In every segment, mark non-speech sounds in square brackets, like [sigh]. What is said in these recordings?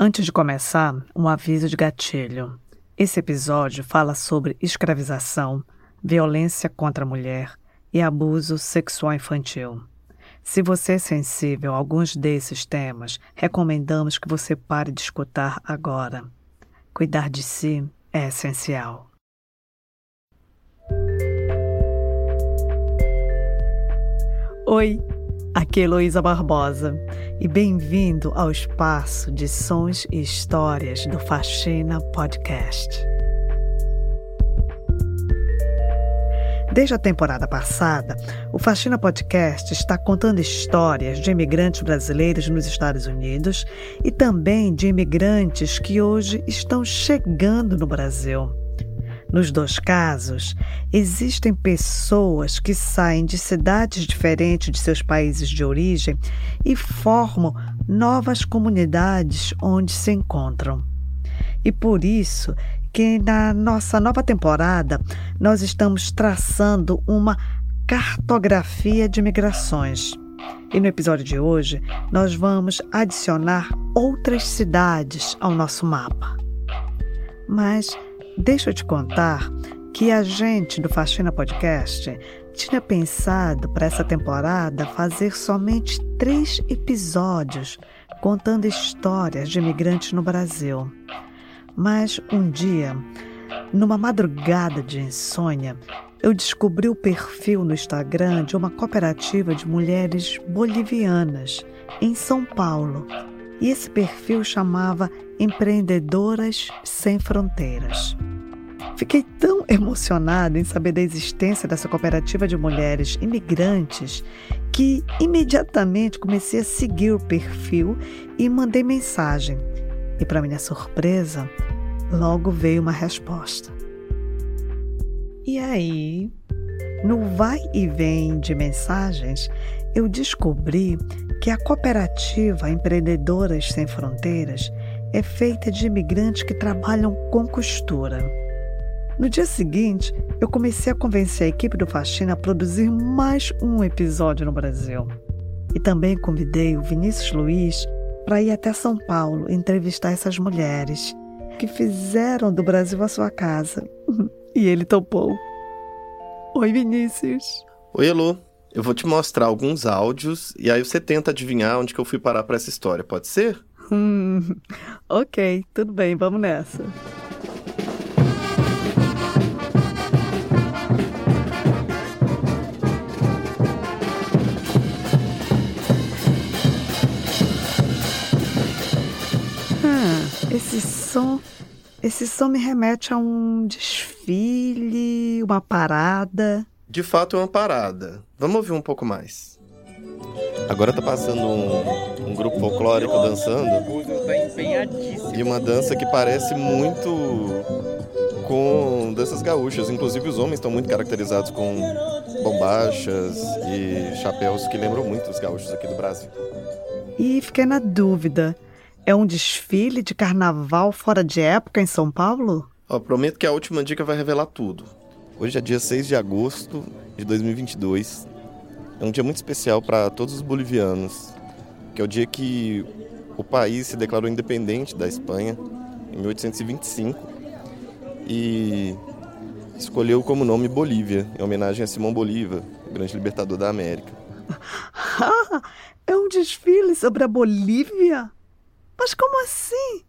Antes de começar, um aviso de gatilho. Esse episódio fala sobre escravização, violência contra a mulher e abuso sexual infantil. Se você é sensível a alguns desses temas, recomendamos que você pare de escutar agora. Cuidar de si é essencial. Oi, aqui é Heloísa Barbosa e bem-vindo ao espaço de sons e histórias do Faxina Podcast. Desde a temporada passada, o Faxina Podcast está contando histórias de imigrantes brasileiros nos Estados Unidos e também de imigrantes que hoje estão chegando no Brasil. Nos dois casos, existem pessoas que saem de cidades diferentes de seus países de origem e formam novas comunidades onde se encontram. E por isso que na nossa nova temporada nós estamos traçando uma cartografia de migrações. E no episódio de hoje nós vamos adicionar outras cidades ao nosso mapa. Mas Deixa eu te contar que a gente do Faxina Podcast tinha pensado para essa temporada fazer somente três episódios contando histórias de imigrantes no Brasil. Mas um dia, numa madrugada de insônia, eu descobri o perfil no Instagram de uma cooperativa de mulheres bolivianas em São Paulo. E esse perfil chamava Empreendedoras Sem Fronteiras. Fiquei tão emocionada em saber da existência dessa cooperativa de mulheres imigrantes que imediatamente comecei a seguir o perfil e mandei mensagem. E, para minha surpresa, logo veio uma resposta. E aí, no vai e vem de mensagens, eu descobri que a cooperativa Empreendedoras Sem Fronteiras é feita de imigrantes que trabalham com costura. No dia seguinte, eu comecei a convencer a equipe do Faxina a produzir mais um episódio no Brasil. E também convidei o Vinícius Luiz para ir até São Paulo entrevistar essas mulheres que fizeram do Brasil a sua casa. [laughs] E ele topou. Oi, Vinícius. Oi, Elô. Eu vou te mostrar alguns áudios e aí você tenta adivinhar onde que eu fui parar para essa história, pode ser? Hum, [laughs] ok, tudo bem, vamos nessa. Esse som, esse som me remete a um desfile, uma parada. De fato é uma parada. Vamos ouvir um pouco mais. Agora tá passando um, um grupo folclórico dançando. E uma dança que parece muito com danças gaúchas. Inclusive os homens estão muito caracterizados com bombachas e chapéus que lembram muito os gaúchos aqui do Brasil. E fiquei na dúvida. É um desfile de carnaval fora de época em São Paulo? Ó, prometo que a última dica vai revelar tudo. Hoje é dia 6 de agosto de 2022. É um dia muito especial para todos os bolivianos, que é o dia que o país se declarou independente da Espanha, em 1825, e escolheu como nome Bolívia, em homenagem a Simão Bolívar, o grande libertador da América. [laughs] é um desfile sobre a Bolívia? Mas como assim?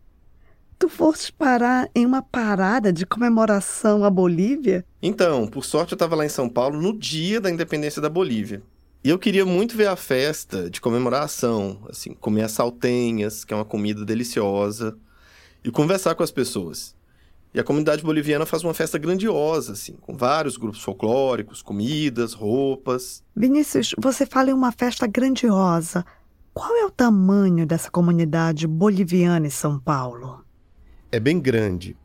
Tu foste parar em uma parada de comemoração à Bolívia? Então, por sorte eu estava lá em São Paulo no dia da independência da Bolívia. E eu queria muito ver a festa de comemoração, assim, comer as saltenhas, que é uma comida deliciosa, e conversar com as pessoas. E a comunidade boliviana faz uma festa grandiosa, assim, com vários grupos folclóricos, comidas, roupas. Vinícius, você fala em uma festa grandiosa. Qual é o tamanho dessa comunidade boliviana em São Paulo? É bem grande.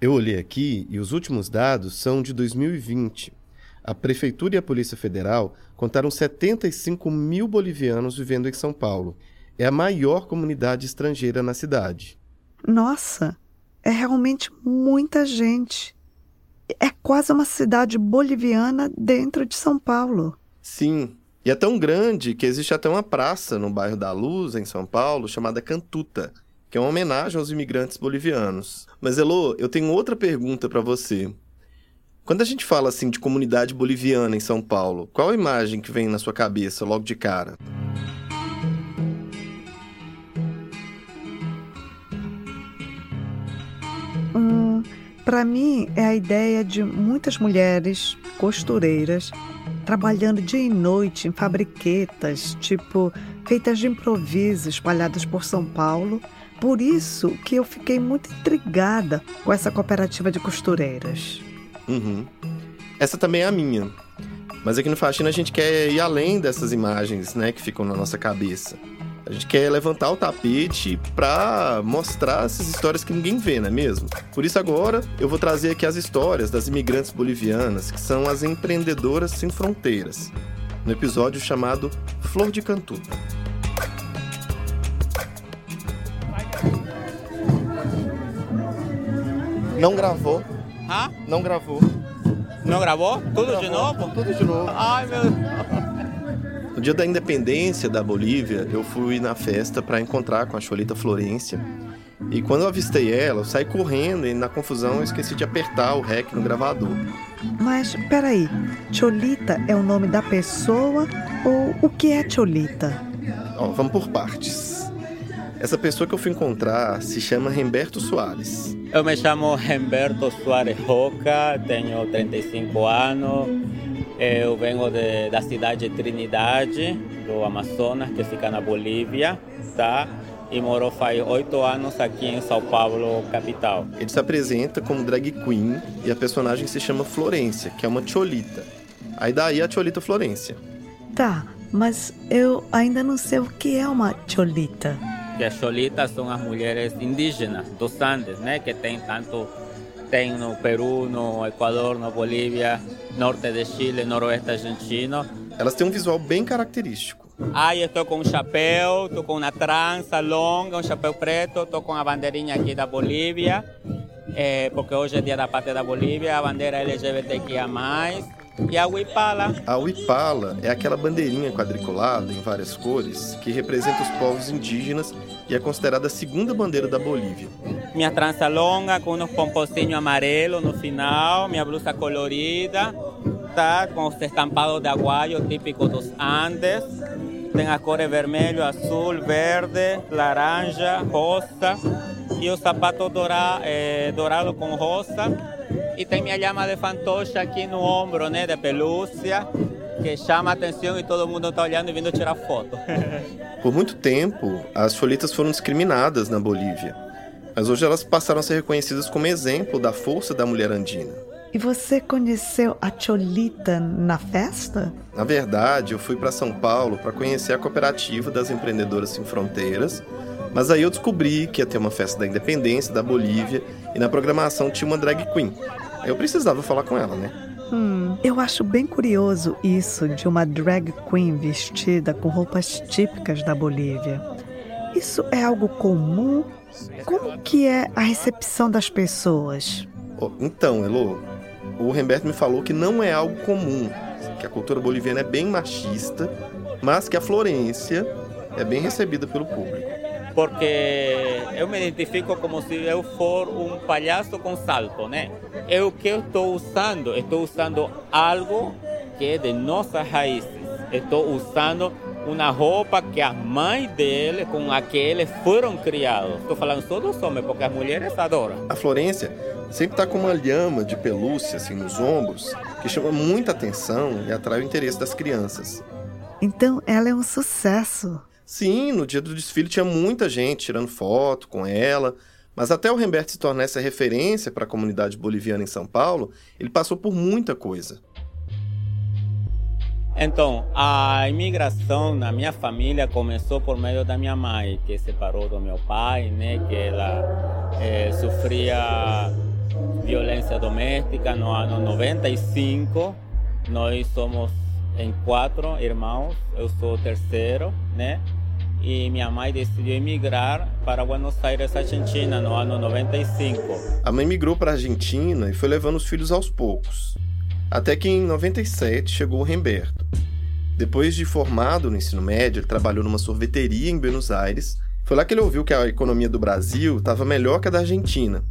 Eu olhei aqui e os últimos dados são de 2020. A Prefeitura e a Polícia Federal contaram 75 mil bolivianos vivendo em São Paulo. É a maior comunidade estrangeira na cidade. Nossa, é realmente muita gente. É quase uma cidade boliviana dentro de São Paulo. Sim, e é tão grande que existe até uma praça no bairro da Luz, em São Paulo, chamada Cantuta, que é uma homenagem aos imigrantes bolivianos. Mas Elo, eu tenho outra pergunta para você. Quando a gente fala assim de comunidade boliviana em São Paulo, qual a imagem que vem na sua cabeça logo de cara? Hum, para mim é a ideia de muitas mulheres costureiras trabalhando dia e noite em fabriquetas, tipo feitas de improviso, espalhadas por São Paulo. Por isso que eu fiquei muito intrigada com essa cooperativa de costureiras. Uhum. Essa também é a minha. Mas aqui no Faxina a gente quer ir além dessas imagens, né, que ficam na nossa cabeça. A gente quer levantar o tapete para mostrar essas histórias que ninguém vê, não é mesmo? Por isso agora eu vou trazer aqui as histórias das imigrantes bolivianas, que são as empreendedoras sem fronteiras, no episódio chamado Flor de Cantu. Não gravou? Hã? Não gravou. Não gravou? Tudo Gravou. de novo? Tudo de novo. Ai, meu No dia da independência da Bolívia, eu fui na festa para encontrar com a Cholita Florência. E quando eu avistei ela, eu saí correndo e na confusão eu esqueci de apertar o REC no gravador. Mas peraí, Cholita é o nome da pessoa ou o que é Cholita? Ó, vamos por partes. Essa pessoa que eu fui encontrar se chama Remberto Soares. Eu me chamo Humberto Soares Roca, tenho 35 anos. Eu venho de, da cidade de Trinidade, do Amazonas, que fica na Bolívia, tá? E moro faz oito anos aqui em São Paulo, capital. Ele se apresenta como drag queen e a personagem se chama Florência, que é uma Cholita. Aí daí a Cholita Florência. Tá, mas eu ainda não sei o que é uma Cholita. Que as cholitas são as mulheres indígenas dos Andes, né? Que tem tanto tem no Peru, no Equador, na Bolívia, norte de Chile, noroeste argentino. Elas têm um visual bem característico. Aí estou com um chapéu, estou com uma trança longa, um chapéu preto, estou com a bandeirinha aqui da Bolívia, é, porque hoje é dia da pátria da Bolívia, a bandeira LGBTQIA+, e a huipala. A Uipala é aquela bandeirinha quadriculada em várias cores que representa os povos indígenas e é considerada a segunda bandeira da Bolívia. Minha trança longa com uns pomposinhos amarelos no final, minha blusa colorida, tá? Com os estampados de aguaio típicos dos Andes. Tem as cores vermelho, azul, verde, laranja, rosa. E o sapato dourado, eh, dourado com rosa. E tem minha llama de fantoche aqui no ombro, né? De pelúcia. Que chama a atenção e todo mundo está olhando e vindo tirar foto. [laughs] Por muito tempo, as cholitas foram discriminadas na Bolívia, mas hoje elas passaram a ser reconhecidas como exemplo da força da mulher andina. E você conheceu a Cholita na festa? Na verdade, eu fui para São Paulo para conhecer a cooperativa das empreendedoras sem fronteiras, mas aí eu descobri que ia ter uma festa da independência da Bolívia e na programação tinha uma drag queen. Eu precisava falar com ela, né? Hum, eu acho bem curioso isso de uma drag queen vestida com roupas típicas da Bolívia. Isso é algo comum? Como que é a recepção das pessoas? Oh, Então, Elo, o Remberto me falou que não é algo comum, que a cultura boliviana é bem machista, mas que a Florência é bem recebida pelo público. Porque eu me identifico como se eu for um palhaço com salto, né? É o que eu estou usando, estou usando algo que é de nossas raízes. Estou usando uma roupa que as mães dele, com a que eles foram criados. Estou falando só dos homens, porque as mulheres adoram. A Florência sempre está com uma lhama de pelúcia assim nos ombros, que chama muita atenção e atrai o interesse das crianças. Então ela é um sucesso. Sim, no dia do desfile tinha muita gente tirando foto com ela, mas até o Remberto se tornar essa referência para a comunidade boliviana em São Paulo, ele passou por muita coisa. Então, a imigração na minha família começou por meio da minha mãe, que separou do meu pai, né? Que ela eh, sofria violência doméstica no ano 95. Nós somos em quatro irmãos, eu sou o terceiro, né? E minha mãe decidiu emigrar para Buenos Aires, Argentina, no ano 95. A mãe migrou para a Argentina e foi levando os filhos aos poucos. Até que em 97 chegou o Remberto. Depois de formado no ensino médio, ele trabalhou numa sorveteria em Buenos Aires, Foi lá que ele ouviu que a economia do Brasil estava melhor que a da Argentina.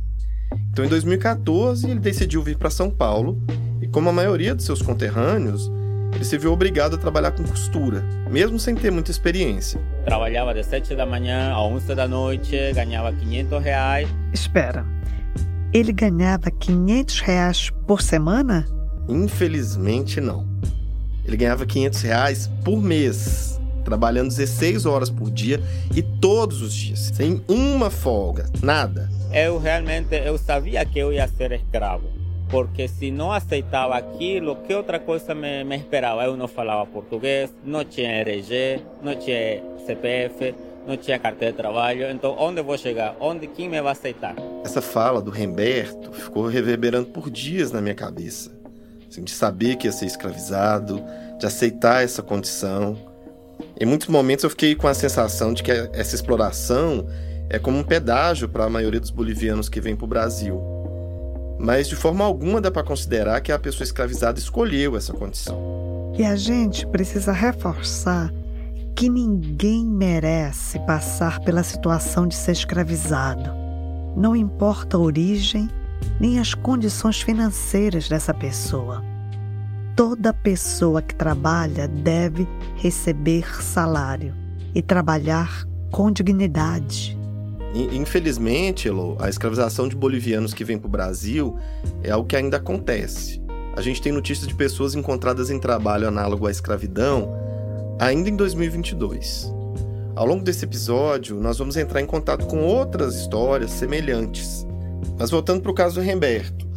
Então, em 2014, ele decidiu vir para São Paulo e, como a maioria de seus conterrâneos, ele se viu obrigado a trabalhar com costura, mesmo sem ter muita experiência. Trabalhava de 7 da manhã a 11 da noite, ganhava 500 reais. Espera, ele ganhava 500 reais por semana? Infelizmente, não. Ele ganhava 500 reais por mês, trabalhando 16 horas por dia e todos os dias, sem uma folga, nada. Eu realmente eu sabia que eu ia ser escravo, porque se não aceitava aquilo, que outra coisa me, me esperava? Eu não falava português, não tinha RG, não tinha CPF, não tinha carteira de trabalho, então onde vou chegar? Onde quem me vai aceitar? Essa fala do Remberto ficou reverberando por dias na minha cabeça. Assim, de saber que ia ser escravizado, de aceitar essa condição. Em muitos momentos eu fiquei com a sensação de que essa exploração é como um pedágio para a maioria dos bolivianos que vêm para o Brasil. Mas de forma alguma dá para considerar que a pessoa escravizada escolheu essa condição. E a gente precisa reforçar que ninguém merece passar pela situação de ser escravizado. Não importa a origem nem as condições financeiras dessa pessoa. Toda pessoa que trabalha deve receber salário e trabalhar com dignidade. Infelizmente, Elo, a escravização de bolivianos que vem para o Brasil é algo que ainda acontece. A gente tem notícias de pessoas encontradas em trabalho análogo à escravidão ainda em 2022. Ao longo desse episódio, nós vamos entrar em contato com outras histórias semelhantes. Mas voltando para o caso do Remberto.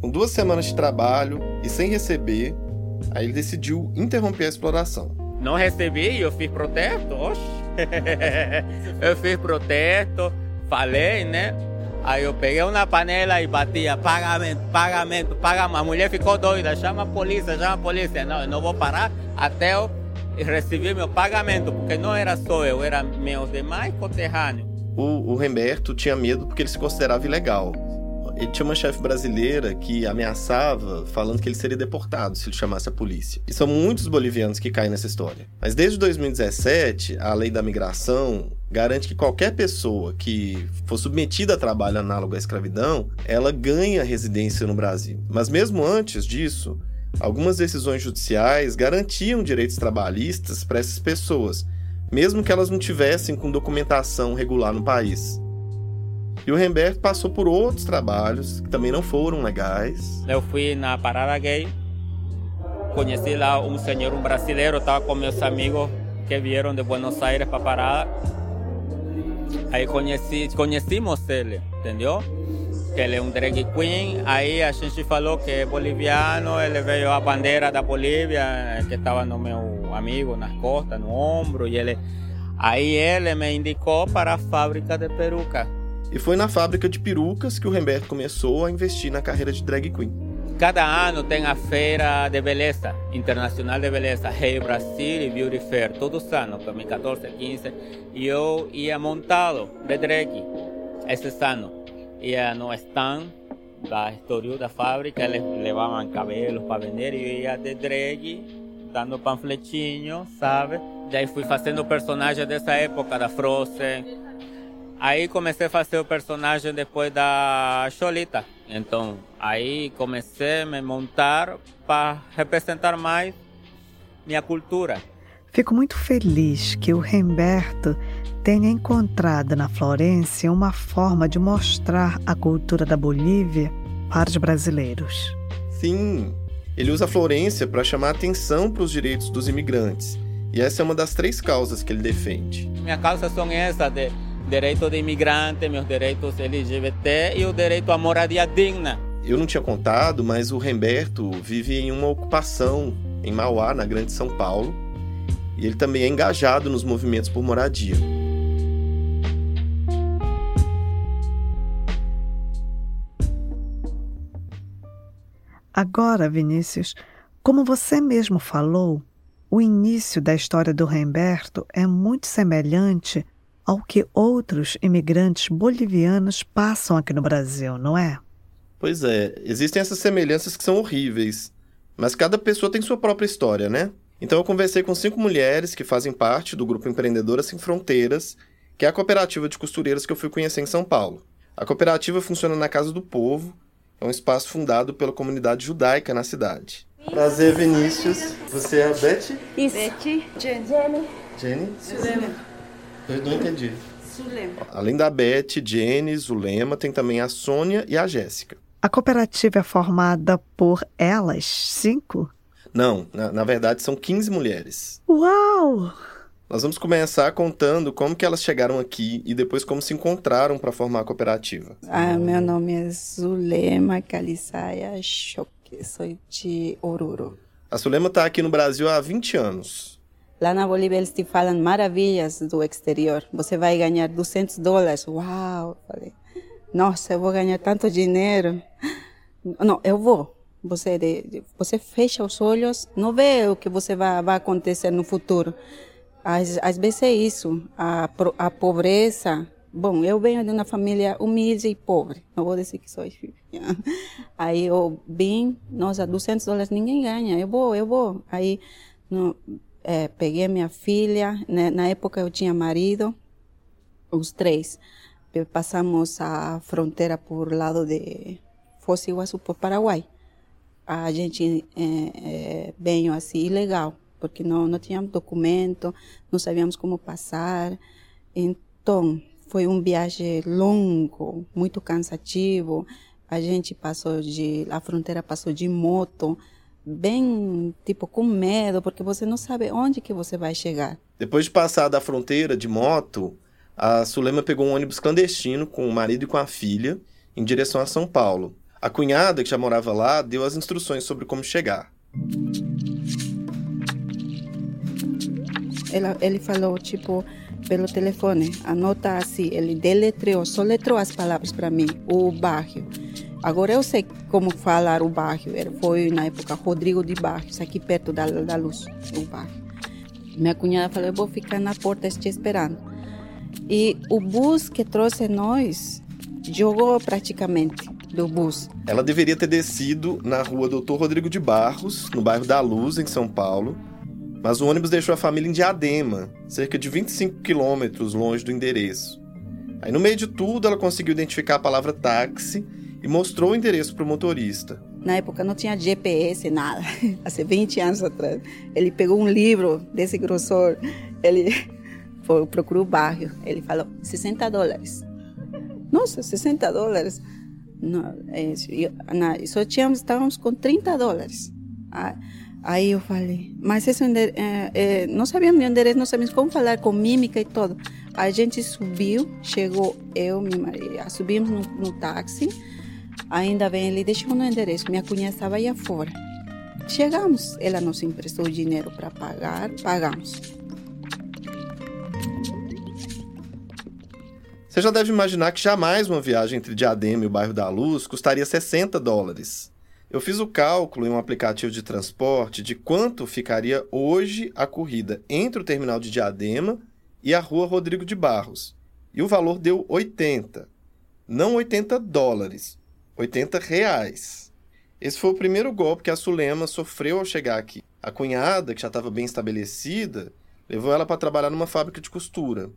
Com duas semanas de trabalho e sem receber, aí ele decidiu interromper a exploração. Não recebi, eu fiz protesto, oxe. [laughs] eu fiz protesto, falei, né? Aí eu peguei uma panela e batia, pagamento, pagamento, pagamento. A mulher ficou doida, chama a polícia, chama a polícia. Não, eu não vou parar até eu receber meu pagamento, porque não era só eu, era meus demais conterrâneos. O, o Remberto tinha medo porque ele se considerava ilegal. Ele tinha uma chefe brasileira que ameaçava, falando que ele seria deportado se ele chamasse a polícia. E são muitos bolivianos que caem nessa história. Mas desde 2017, a lei da migração garante que qualquer pessoa que for submetida a trabalho análogo à escravidão, ela ganha residência no Brasil. Mas mesmo antes disso, algumas decisões judiciais garantiam direitos trabalhistas para essas pessoas, mesmo que elas não tivessem com documentação regular no país. E o Remberto passou por outros trabalhos que também não foram legais. Eu fui na parada gay, conheci lá um senhor, um brasileiro, estava com meus amigos que vieram de Buenos Aires para parada. Aí conheci, conhecimos ele, entendeu? Que ele é um drag queen. Aí a gente falou que é boliviano, ele veio a bandeira da Bolívia, que estava no meu amigo nas costas, no ombro, e ele. Aí ele me indicou para a fábrica de peruca e foi na fábrica de perucas que o Remberto começou a investir na carreira de drag queen. Cada ano tem a feira de beleza, internacional de beleza, Hey Brasil e Beauty Fair, todos os anos, 2014, 15, e eu ia montado de drag esses anos. Ia no stand da Estoril da fábrica, eles levavam cabelos para vender e eu ia de drag, dando panfletinho, sabe? Daí fui fazendo personagens dessa época, da Frozen, Aí comecei a fazer o personagem depois da Cholita. Então, aí comecei a me montar para representar mais minha cultura. Fico muito feliz que o Remberto tenha encontrado na Florência uma forma de mostrar a cultura da Bolívia para os brasileiros. Sim, ele usa a Florência para chamar atenção para os direitos dos imigrantes. E essa é uma das três causas que ele defende. Minha causa são essas de direito de imigrante, meus direitos LGBT e o direito à moradia digna. Eu não tinha contado, mas o Remberto vive em uma ocupação em Mauá, na Grande São Paulo, e ele também é engajado nos movimentos por moradia. Agora, Vinícius, como você mesmo falou, o início da história do Remberto é muito semelhante ao que outros imigrantes bolivianos passam aqui no Brasil, não é? Pois é, existem essas semelhanças que são horríveis, mas cada pessoa tem sua própria história, né? Então eu conversei com cinco mulheres que fazem parte do grupo Empreendedoras Sem Fronteiras, que é a cooperativa de costureiras que eu fui conhecer em São Paulo. A cooperativa funciona na Casa do Povo, é um espaço fundado pela comunidade judaica na cidade. Prazer, Vinícius. Você é a Beth? Isso. Beth. Jenny. Jenny? Zulema. Eu não entendi. Zulema. Além da Beth, Jenny, Zulema, tem também a Sônia e a Jéssica. A cooperativa é formada por elas, cinco? Não, na, na verdade são 15 mulheres. Uau! Nós vamos começar contando como que elas chegaram aqui e depois como se encontraram para formar a cooperativa. Ah, meu nome é Zulema Caliçaia Choque, sou de Oruro. A Zulema está aqui no Brasil há 20 anos. Lá na Bolívia eles te falam maravilhas do exterior. Você vai ganhar 200 dólares. Uau! Falei, nossa, eu vou ganhar tanto dinheiro. Não, eu vou. Você, você fecha os olhos, não vê o que você vai, vai acontecer no futuro. Às, às vezes é isso, a, a pobreza. Bom, eu venho de uma família humilde e pobre, não vou dizer que sou [laughs] Aí eu vim, nossa, 200 dólares ninguém ganha, eu vou, eu vou. Aí no, é, peguei minha filha, né, na época eu tinha marido, os três. Passamos a fronteira por lado de Foz do Iguaçu, por Paraguai. A gente é, é, veio assim, ilegal porque não, não tínhamos documento, não sabíamos como passar. Então, foi um viagem longo, muito cansativo. A gente passou de, a fronteira passou de moto, bem, tipo, com medo, porque você não sabe onde que você vai chegar. Depois de passar da fronteira de moto, a Sulema pegou um ônibus clandestino com o marido e com a filha em direção a São Paulo. A cunhada, que já morava lá, deu as instruções sobre como chegar. Ela, ele falou, tipo, pelo telefone, anota assim, ele deletreou, soletrou as palavras para mim, o bairro. Agora eu sei como falar o bairro, foi na época Rodrigo de Barros, aqui perto da, da luz, o bairro. Minha cunhada falou, eu vou ficar na porta te esperando. E o bus que trouxe nós jogou praticamente do bus. Ela deveria ter descido na rua Doutor Rodrigo de Barros, no bairro da Luz, em São Paulo, mas o ônibus deixou a família em Diadema, cerca de 25 quilômetros longe do endereço. Aí, no meio de tudo, ela conseguiu identificar a palavra táxi mostrou o endereço para o motorista. Na época não tinha GPS, nada. [laughs] Há 20 anos atrás. Ele pegou um livro desse grossor, ele [laughs] foi, procurou o bairro. Ele falou: 60 dólares. Nossa, 60 dólares. Não, é, só tínhamos, estávamos com 30 dólares. Ah, Aí eu falei, mas esse é, é, não sabíamos o endereço, não sabíamos como falar com mímica e tudo. A gente subiu, chegou eu, minha Maria, subimos no, no táxi, ainda bem, ele deixou no endereço, minha cunhada estava aí fora. Chegamos, ela nos emprestou dinheiro para pagar, pagamos. Você já deve imaginar que jamais uma viagem entre Diadema e o bairro da Luz custaria 60 dólares. Eu fiz o cálculo em um aplicativo de transporte de quanto ficaria hoje a corrida entre o terminal de Diadema e a rua Rodrigo de Barros. E o valor deu 80. Não 80 dólares, 80 reais. Esse foi o primeiro golpe que a Sulema sofreu ao chegar aqui. A cunhada, que já estava bem estabelecida, levou ela para trabalhar numa fábrica de costura.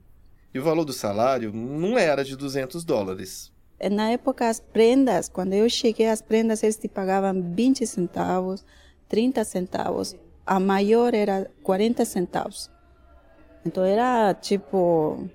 E o valor do salário não era de 200 dólares. Na época, as prendas, quando eu cheguei, as prendas eles te pagavam 20 centavos, 30 centavos. A maior era 40 centavos. Então era tipo,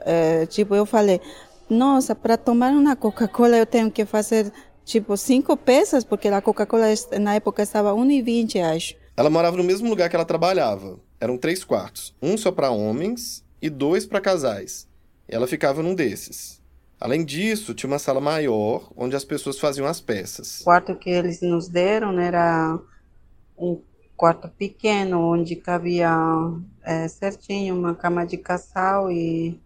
é, tipo eu falei, nossa, para tomar uma Coca-Cola eu tenho que fazer tipo cinco peças, porque a Coca-Cola na época estava 1,20, acho. Ela morava no mesmo lugar que ela trabalhava. Eram três quartos, um só para homens e dois para casais. Ela ficava num desses. Além disso, tinha uma sala maior onde as pessoas faziam as peças. O quarto que eles nos deram era um quarto pequeno onde cabia é, certinho uma cama de casal e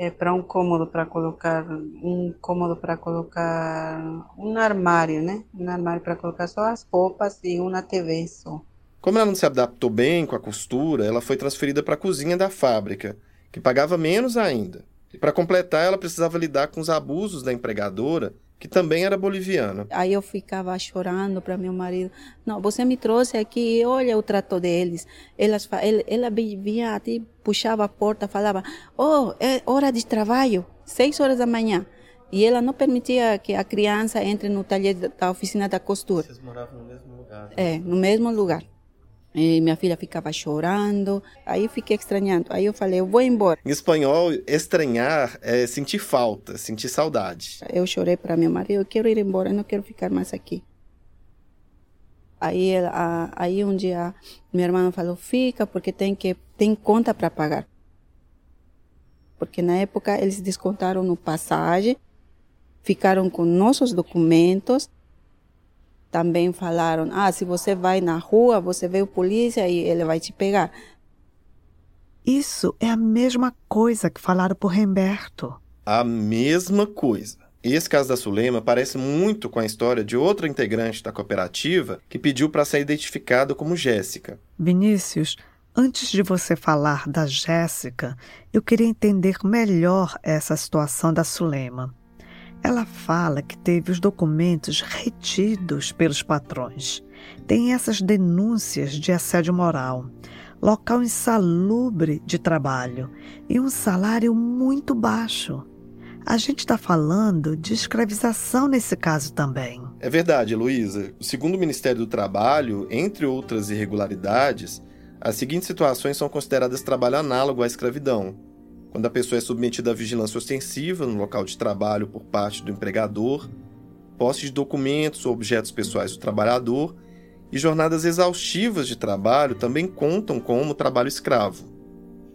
é, para um cômodo para colocar um cômodo para colocar um armário, né? Um armário para colocar só as roupas e uma TV só. Como ela não se adaptou bem com a costura, ela foi transferida para a cozinha da fábrica, que pagava menos ainda. E para completar, ela precisava lidar com os abusos da empregadora, que também era boliviana. Aí eu ficava chorando para meu marido. Não, você me trouxe aqui, olha o trato deles. Elas, ela, ela vinha, até puxava a porta, falava, oh, é hora de trabalho, seis horas da manhã. E ela não permitia que a criança entre no talher da oficina da costura. Vocês moravam no mesmo lugar? Né? É, no mesmo lugar. E minha filha ficava chorando, aí fiquei estranhando. Aí eu falei, eu vou embora. Em espanhol, estranhar é sentir falta, sentir saudade. Eu chorei para meu marido, eu quero ir embora, eu não quero ficar mais aqui. Aí, ela, aí um dia minha irmã falou, fica, porque tem que tem conta para pagar. Porque na época eles descontaram no passagem, ficaram com nossos documentos também falaram: ah, se você vai na rua, você vê o polícia e ele vai te pegar. Isso é a mesma coisa que falaram por Remberto. A mesma coisa. Esse caso da Sulema parece muito com a história de outra integrante da cooperativa que pediu para ser identificada como Jéssica. Vinícius, antes de você falar da Jéssica, eu queria entender melhor essa situação da Sulema. Ela fala que teve os documentos retidos pelos patrões. Tem essas denúncias de assédio moral, local insalubre de trabalho e um salário muito baixo. A gente está falando de escravização nesse caso também. É verdade, Luísa. Segundo o Ministério do Trabalho, entre outras irregularidades, as seguintes situações são consideradas trabalho análogo à escravidão: quando a pessoa é submetida à vigilância ostensiva no local de trabalho por parte do empregador, posse de documentos ou objetos pessoais do trabalhador e jornadas exaustivas de trabalho também contam como trabalho escravo.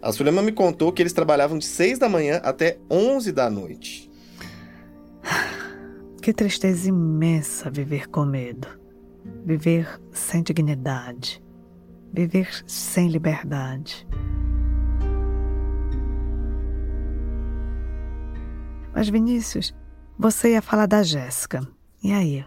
A Sulema me contou que eles trabalhavam de 6 da manhã até 11 da noite. [sighs] Que tristeza imensa viver com medo, viver sem dignidade, viver sem liberdade. Mas, Vinícius, você ia falar da Jéssica. E aí?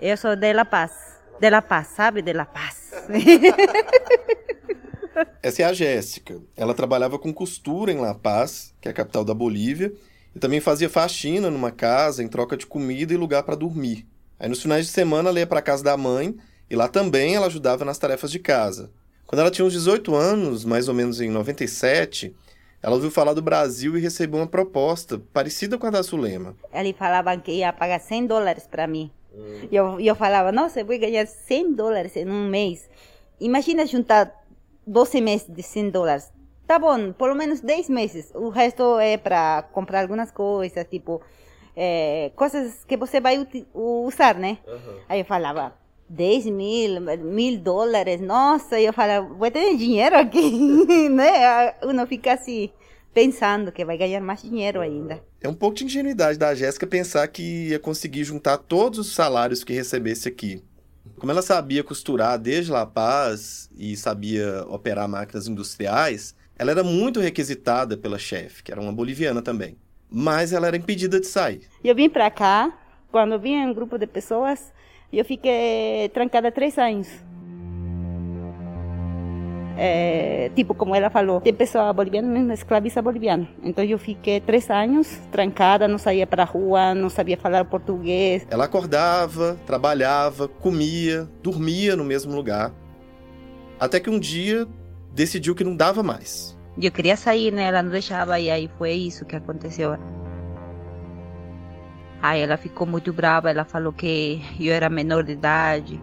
Eu sou de La Paz. De La Paz, sabe? De La Paz. [laughs] Essa é a Jéssica. Ela trabalhava com costura em La Paz, que é a capital da Bolívia, e também fazia faxina numa casa em troca de comida e lugar para dormir. Aí nos finais de semana ela ia para a casa da mãe e lá também ela ajudava nas tarefas de casa. Quando ela tinha uns 18 anos, mais ou menos em 97, ela ouviu falar do Brasil e recebeu uma proposta parecida com a da Sulema. Eles falavam que ia pagar 100 dólares para mim. Hum. Eu, eu falava, nossa, eu vou ganhar 100 dólares em um mês. Imagina juntar 12 meses de 100 dólares. Tá bom, pelo menos 10 meses. O resto é para comprar algumas coisas, tipo, é, coisas que você vai usar, né? Uhum. Aí eu falava, 10 mil, mil dólares, nossa, eu falo, vou ter dinheiro aqui, [laughs] né? Uno fica assim, pensando que vai ganhar mais dinheiro ainda. É um pouco de ingenuidade da Jéssica pensar que ia conseguir juntar todos os salários que recebesse aqui. Como ela sabia costurar desde La Paz e sabia operar máquinas industriais, ela era muito requisitada pela chefe, que era uma boliviana também. Mas ela era impedida de sair. Eu vim para cá, quando vinha um grupo de pessoas, e eu fiquei trancada três anos. É, tipo, como ela falou, tem pessoa boliviana mesmo, escraviza boliviana. Então eu fiquei três anos trancada, não saía para a rua, não sabia falar português. Ela acordava, trabalhava, comia, dormia no mesmo lugar. Até que um dia decidiu que não dava mais. Eu queria sair, né? Ela não deixava, e aí foi isso que aconteceu. Aí ela ficou muito brava, ela falou que eu era menor de idade,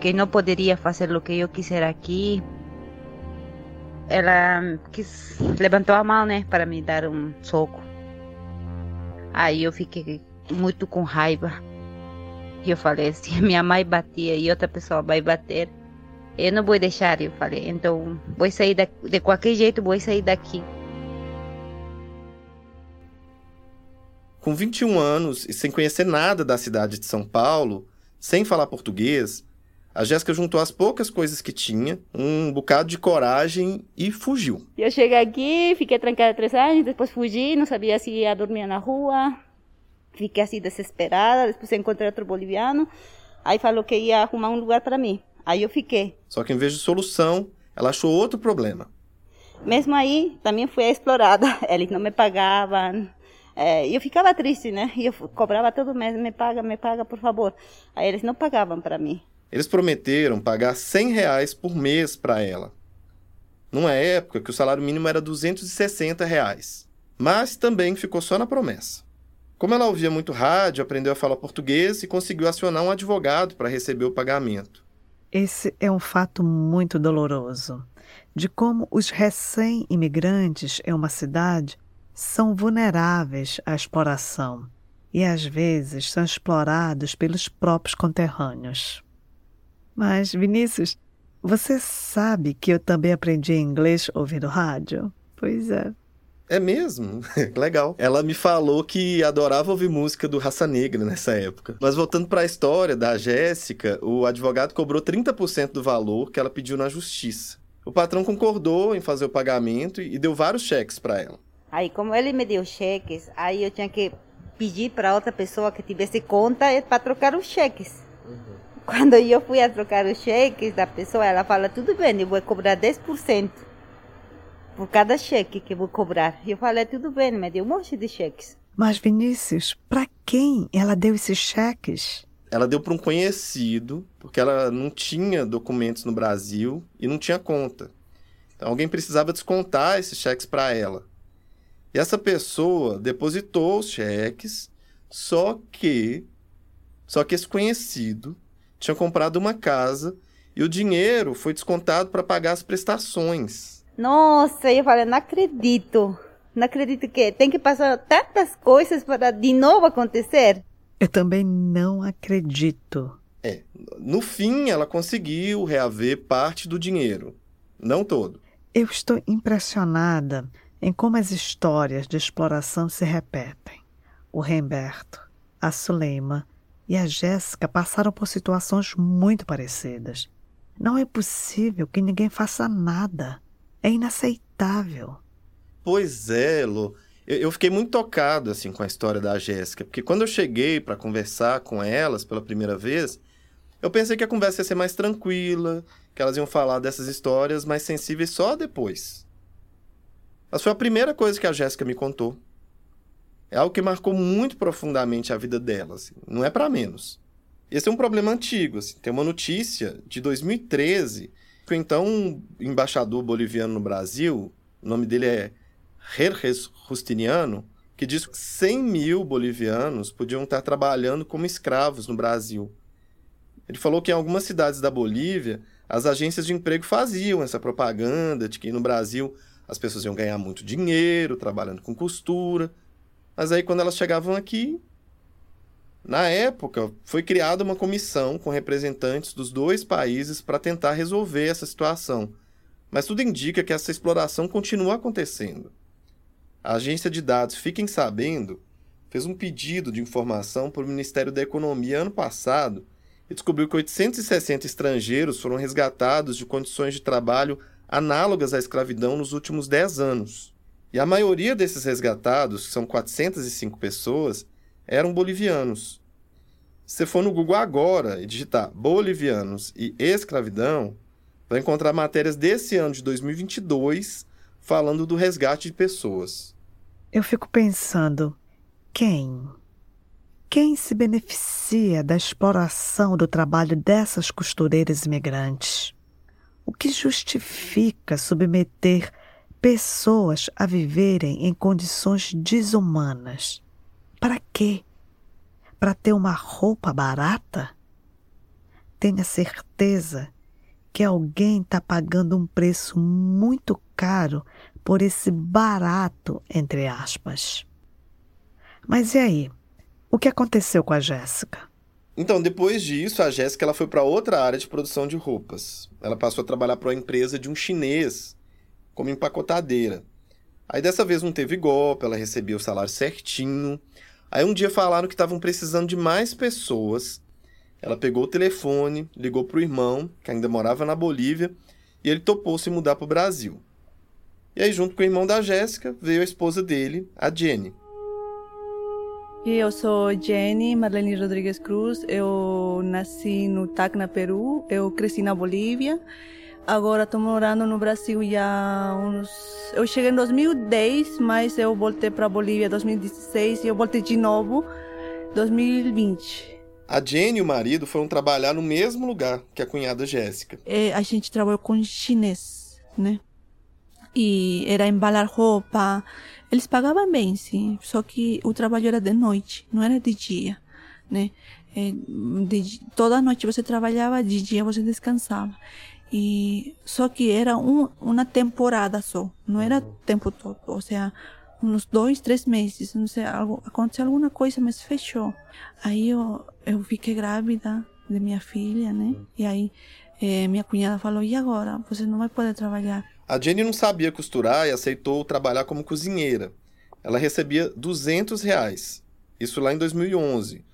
que não poderia fazer o que eu quiser aqui. Ela quis, levantou a mão, né, para me dar um soco. Aí eu fiquei muito com raiva. E eu falei, se [laughs] minha mãe batia e outra pessoa vai bater, eu não vou deixar, eu falei. Então, vou sair de qualquer jeito, vou sair daqui. Com 21 anos e sem conhecer nada da cidade de São Paulo, sem falar português, a Jéssica juntou as poucas coisas que tinha, um bocado de coragem e fugiu. Eu cheguei aqui, fiquei trancada três anos, depois fugi, não sabia se ia dormir na rua. Fiquei assim desesperada, depois encontrei outro boliviano, aí falou que ia arrumar um lugar para mim. Aí eu fiquei. Só que em vez de solução, ela achou outro problema. Mesmo aí, também fui explorada. [laughs] Eles não me pagavam, É, eu ficava triste, né? E eu cobrava todo mês, me paga, me paga, por favor. Aí eles não pagavam para mim. Eles prometeram pagar 100 reais por mês para ela. Numa época que o salário mínimo era 260 reais. Mas também ficou só na promessa. Como ela ouvia muito rádio, aprendeu a falar português e conseguiu acionar um advogado para receber o pagamento. Esse é um fato muito doloroso de como os recém-imigrantes em uma cidade são vulneráveis à exploração e às vezes são explorados pelos próprios conterrâneos. Mas, Vinícius, você sabe que eu também aprendi inglês ouvindo rádio? Pois é. É mesmo? [laughs] Legal. Ela me falou que adorava ouvir música do Raça Negra nessa época. Mas voltando para a história da Jéssica, o advogado cobrou 30% do valor que ela pediu na justiça. O patrão concordou em fazer o pagamento e deu vários cheques para ela. Aí, como ele me deu cheques, aí eu tinha que pedir para outra pessoa que tivesse conta para trocar os cheques. Quando eu fui a trocar os cheques da pessoa, ela fala, tudo bem, eu vou cobrar 10% por cada cheque que eu vou cobrar. Eu falei, tudo bem, me deu um monte de cheques. Mas, Vinícius, para quem ela deu esses cheques? Ela deu para um conhecido, porque ela não tinha documentos no Brasil e não tinha conta. Então, alguém precisava descontar esses cheques para ela. E essa pessoa depositou os cheques, só que só que esse conhecido tinha comprado uma casa e o dinheiro foi descontado para pagar as prestações. Nossa, eu falei, não acredito. Não acredito que tem que passar tantas coisas para de novo acontecer. Eu também não acredito. É, no fim ela conseguiu reaver parte do dinheiro, não todo. Eu estou impressionada em como as histórias de exploração se repetem. O Remberto, a Suleima e a Jéssica passaram por situações muito parecidas. Não é possível que ninguém faça nada. É inaceitável. Pois é, Lu. Eu, fiquei muito tocado assim com a história da Jéssica, porque quando eu cheguei para conversar com elas pela primeira vez, eu pensei que a conversa ia ser mais tranquila, que elas iam falar dessas histórias mais sensíveis só depois. Mas foi a primeira coisa que a Jéssica me contou. É algo que marcou muito profundamente a vida delas. Assim. Não é para menos. Esse é um problema antigo. Assim. Tem uma notícia de 2013 que o então embaixador boliviano no Brasil, o nome dele é Jerjes Justiniano, que diz que 100 mil bolivianos podiam estar trabalhando como escravos no Brasil. Ele falou que em algumas cidades da Bolívia, as agências de emprego faziam essa propaganda de que no Brasil as pessoas iam ganhar muito dinheiro trabalhando com costura. Mas aí, quando elas chegavam aqui, na época, foi criada uma comissão com representantes dos dois países para tentar resolver essa situação. Mas tudo indica que essa exploração continua acontecendo. A agência de dados Fiquem Sabendo fez um pedido de informação para o Ministério da Economia ano passado e descobriu que 860 estrangeiros foram resgatados de condições de trabalho análogas à escravidão nos últimos 10 anos. E a maioria desses resgatados, que são 405 pessoas, eram bolivianos. Se você for no Google agora e digitar bolivianos e escravidão, vai encontrar matérias desse ano de 2022 falando do resgate de pessoas. Eu fico pensando: quem? Quem se beneficia da exploração do trabalho dessas costureiras imigrantes? O que justifica submeter pessoas a viverem em condições desumanas? Para quê? Para ter uma roupa barata? Tenha certeza que alguém está pagando um preço muito caro por esse barato, entre aspas. Mas e aí? O que aconteceu com a Jéssica? Então, depois disso, a Jéssica ela foi para outra área de produção de roupas. Ela passou a trabalhar para uma empresa de um chinês como empacotadeira. Aí dessa vez não teve golpe, ela recebia o salário certinho. Aí um dia falaram que estavam precisando de mais pessoas. Ela pegou o telefone, ligou para o irmão, que ainda morava na Bolívia, e ele topou se mudar para o Brasil. E aí, junto com o irmão da Jéssica, veio a esposa dele, a Jenny. Eu sou Jenny Marlene Rodrigues Cruz. Eu nasci no Tacna, Peru. Eu cresci na Bolívia. Agora estou morando no Brasil já uns. Eu cheguei em 2010, mas eu voltei para Bolívia em 2016 e eu voltei de novo em 2020. A Jenny e o marido foram trabalhar no mesmo lugar que a cunhada Jéssica. É, a gente trabalhou com chinês, né? E era embalar roupa. Eles pagavam bem, sim. Só que o trabalho era de noite, não era de dia, né? É, de, toda noite você trabalhava, de dia você descansava. E só que era um, uma temporada só, não era o tempo todo. Ou seja, uns dois, três meses, não sei, algo, aconteceu alguma coisa, mas fechou. Aí eu, eu fiquei grávida de minha filha, né? E aí eh, minha cunhada falou: e agora? Você não vai poder trabalhar. A Jenny não sabia costurar e aceitou trabalhar como cozinheira. Ela recebia 200 reais, isso lá em 2011,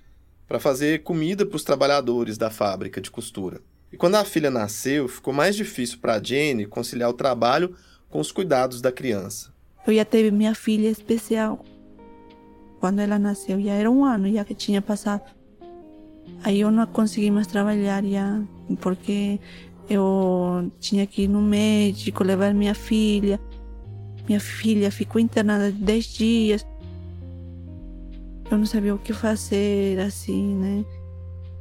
para fazer comida para os trabalhadores da fábrica de costura. E quando a filha nasceu, ficou mais difícil para a Jenny conciliar o trabalho com os cuidados da criança. Eu já teve minha filha especial. Quando ela nasceu, já era um ano já que tinha passado. Aí eu não consegui mais trabalhar já, porque eu tinha que ir no médico, levar minha filha. Minha filha ficou internada 10 dias. Eu não sabia o que fazer, assim, né?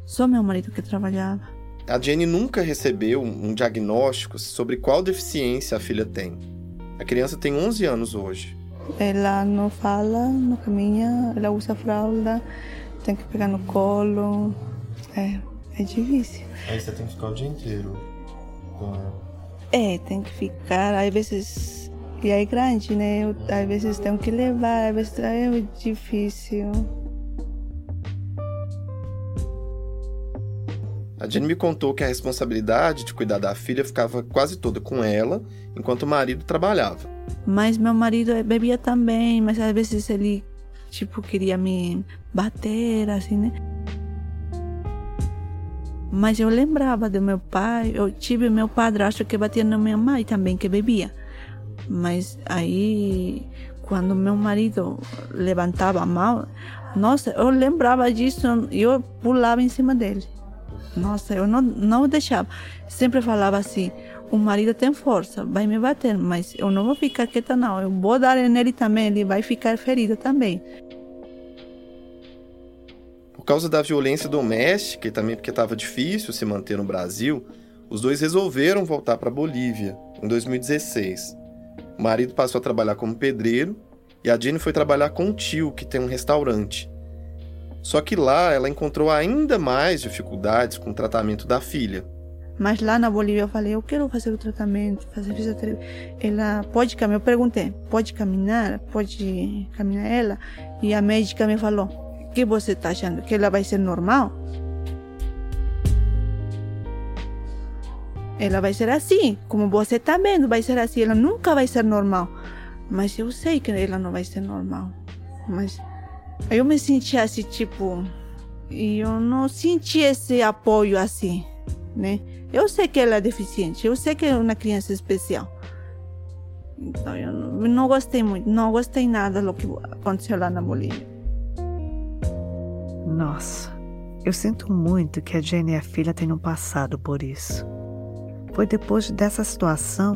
Só meu marido que trabalhava. A Jenny nunca recebeu um diagnóstico sobre qual deficiência a filha tem. A criança tem 11 anos hoje. Ela não fala, não caminha, ela usa fralda, tem que pegar no colo. É, é difícil. Aí você tem que ficar o dia inteiro com. É, tem que ficar, às vezes. E é grande, né? Eu, às vezes tenho que levar, às vezes é difícil. A Jenny me contou que a responsabilidade de cuidar da filha ficava quase toda com ela, enquanto o marido trabalhava. Mas meu marido bebia também, mas às vezes ele, tipo, queria me bater, assim, né? Mas eu lembrava do meu pai, eu tive meu padrasto que batia na minha mãe também, que bebia. Mas aí, quando meu marido levantava a mão, nossa, eu lembrava disso eu pulava em cima dele. Nossa, eu não, não deixava. Sempre falava assim: o marido tem força, vai me bater, mas eu não vou ficar quieta, não. Eu vou dar nele também, ele vai ficar ferido também. Por causa da violência doméstica e também porque estava difícil se manter no Brasil, os dois resolveram voltar para Bolívia em 2016. O marido passou a trabalhar como pedreiro e a Jenny foi trabalhar com um tio que tem um restaurante. Só que lá ela encontrou ainda mais dificuldades com o tratamento da filha. Mas lá na Bolívia eu falei, eu quero fazer o tratamento, fazer fisioterapia. Ela pode caminhar, eu perguntei, pode caminhar? Pode caminhar ela? E a médica me falou, que você está achando? Que ela vai ser normal? Ela vai ser assim, como você está vendo, vai ser assim, ela nunca vai ser normal. Mas eu sei que ela não vai ser normal. Mas eu me senti assim, tipo, e eu não senti esse apoio assim, né? Eu sei que ela é deficiente, eu sei que é uma criança especial. Então eu não, não gostei muito, não gostei nada do que aconteceu lá na Bolívia. Nossa, eu sinto muito que a Jenny e a filha tenham passado por isso. Foi depois dessa situação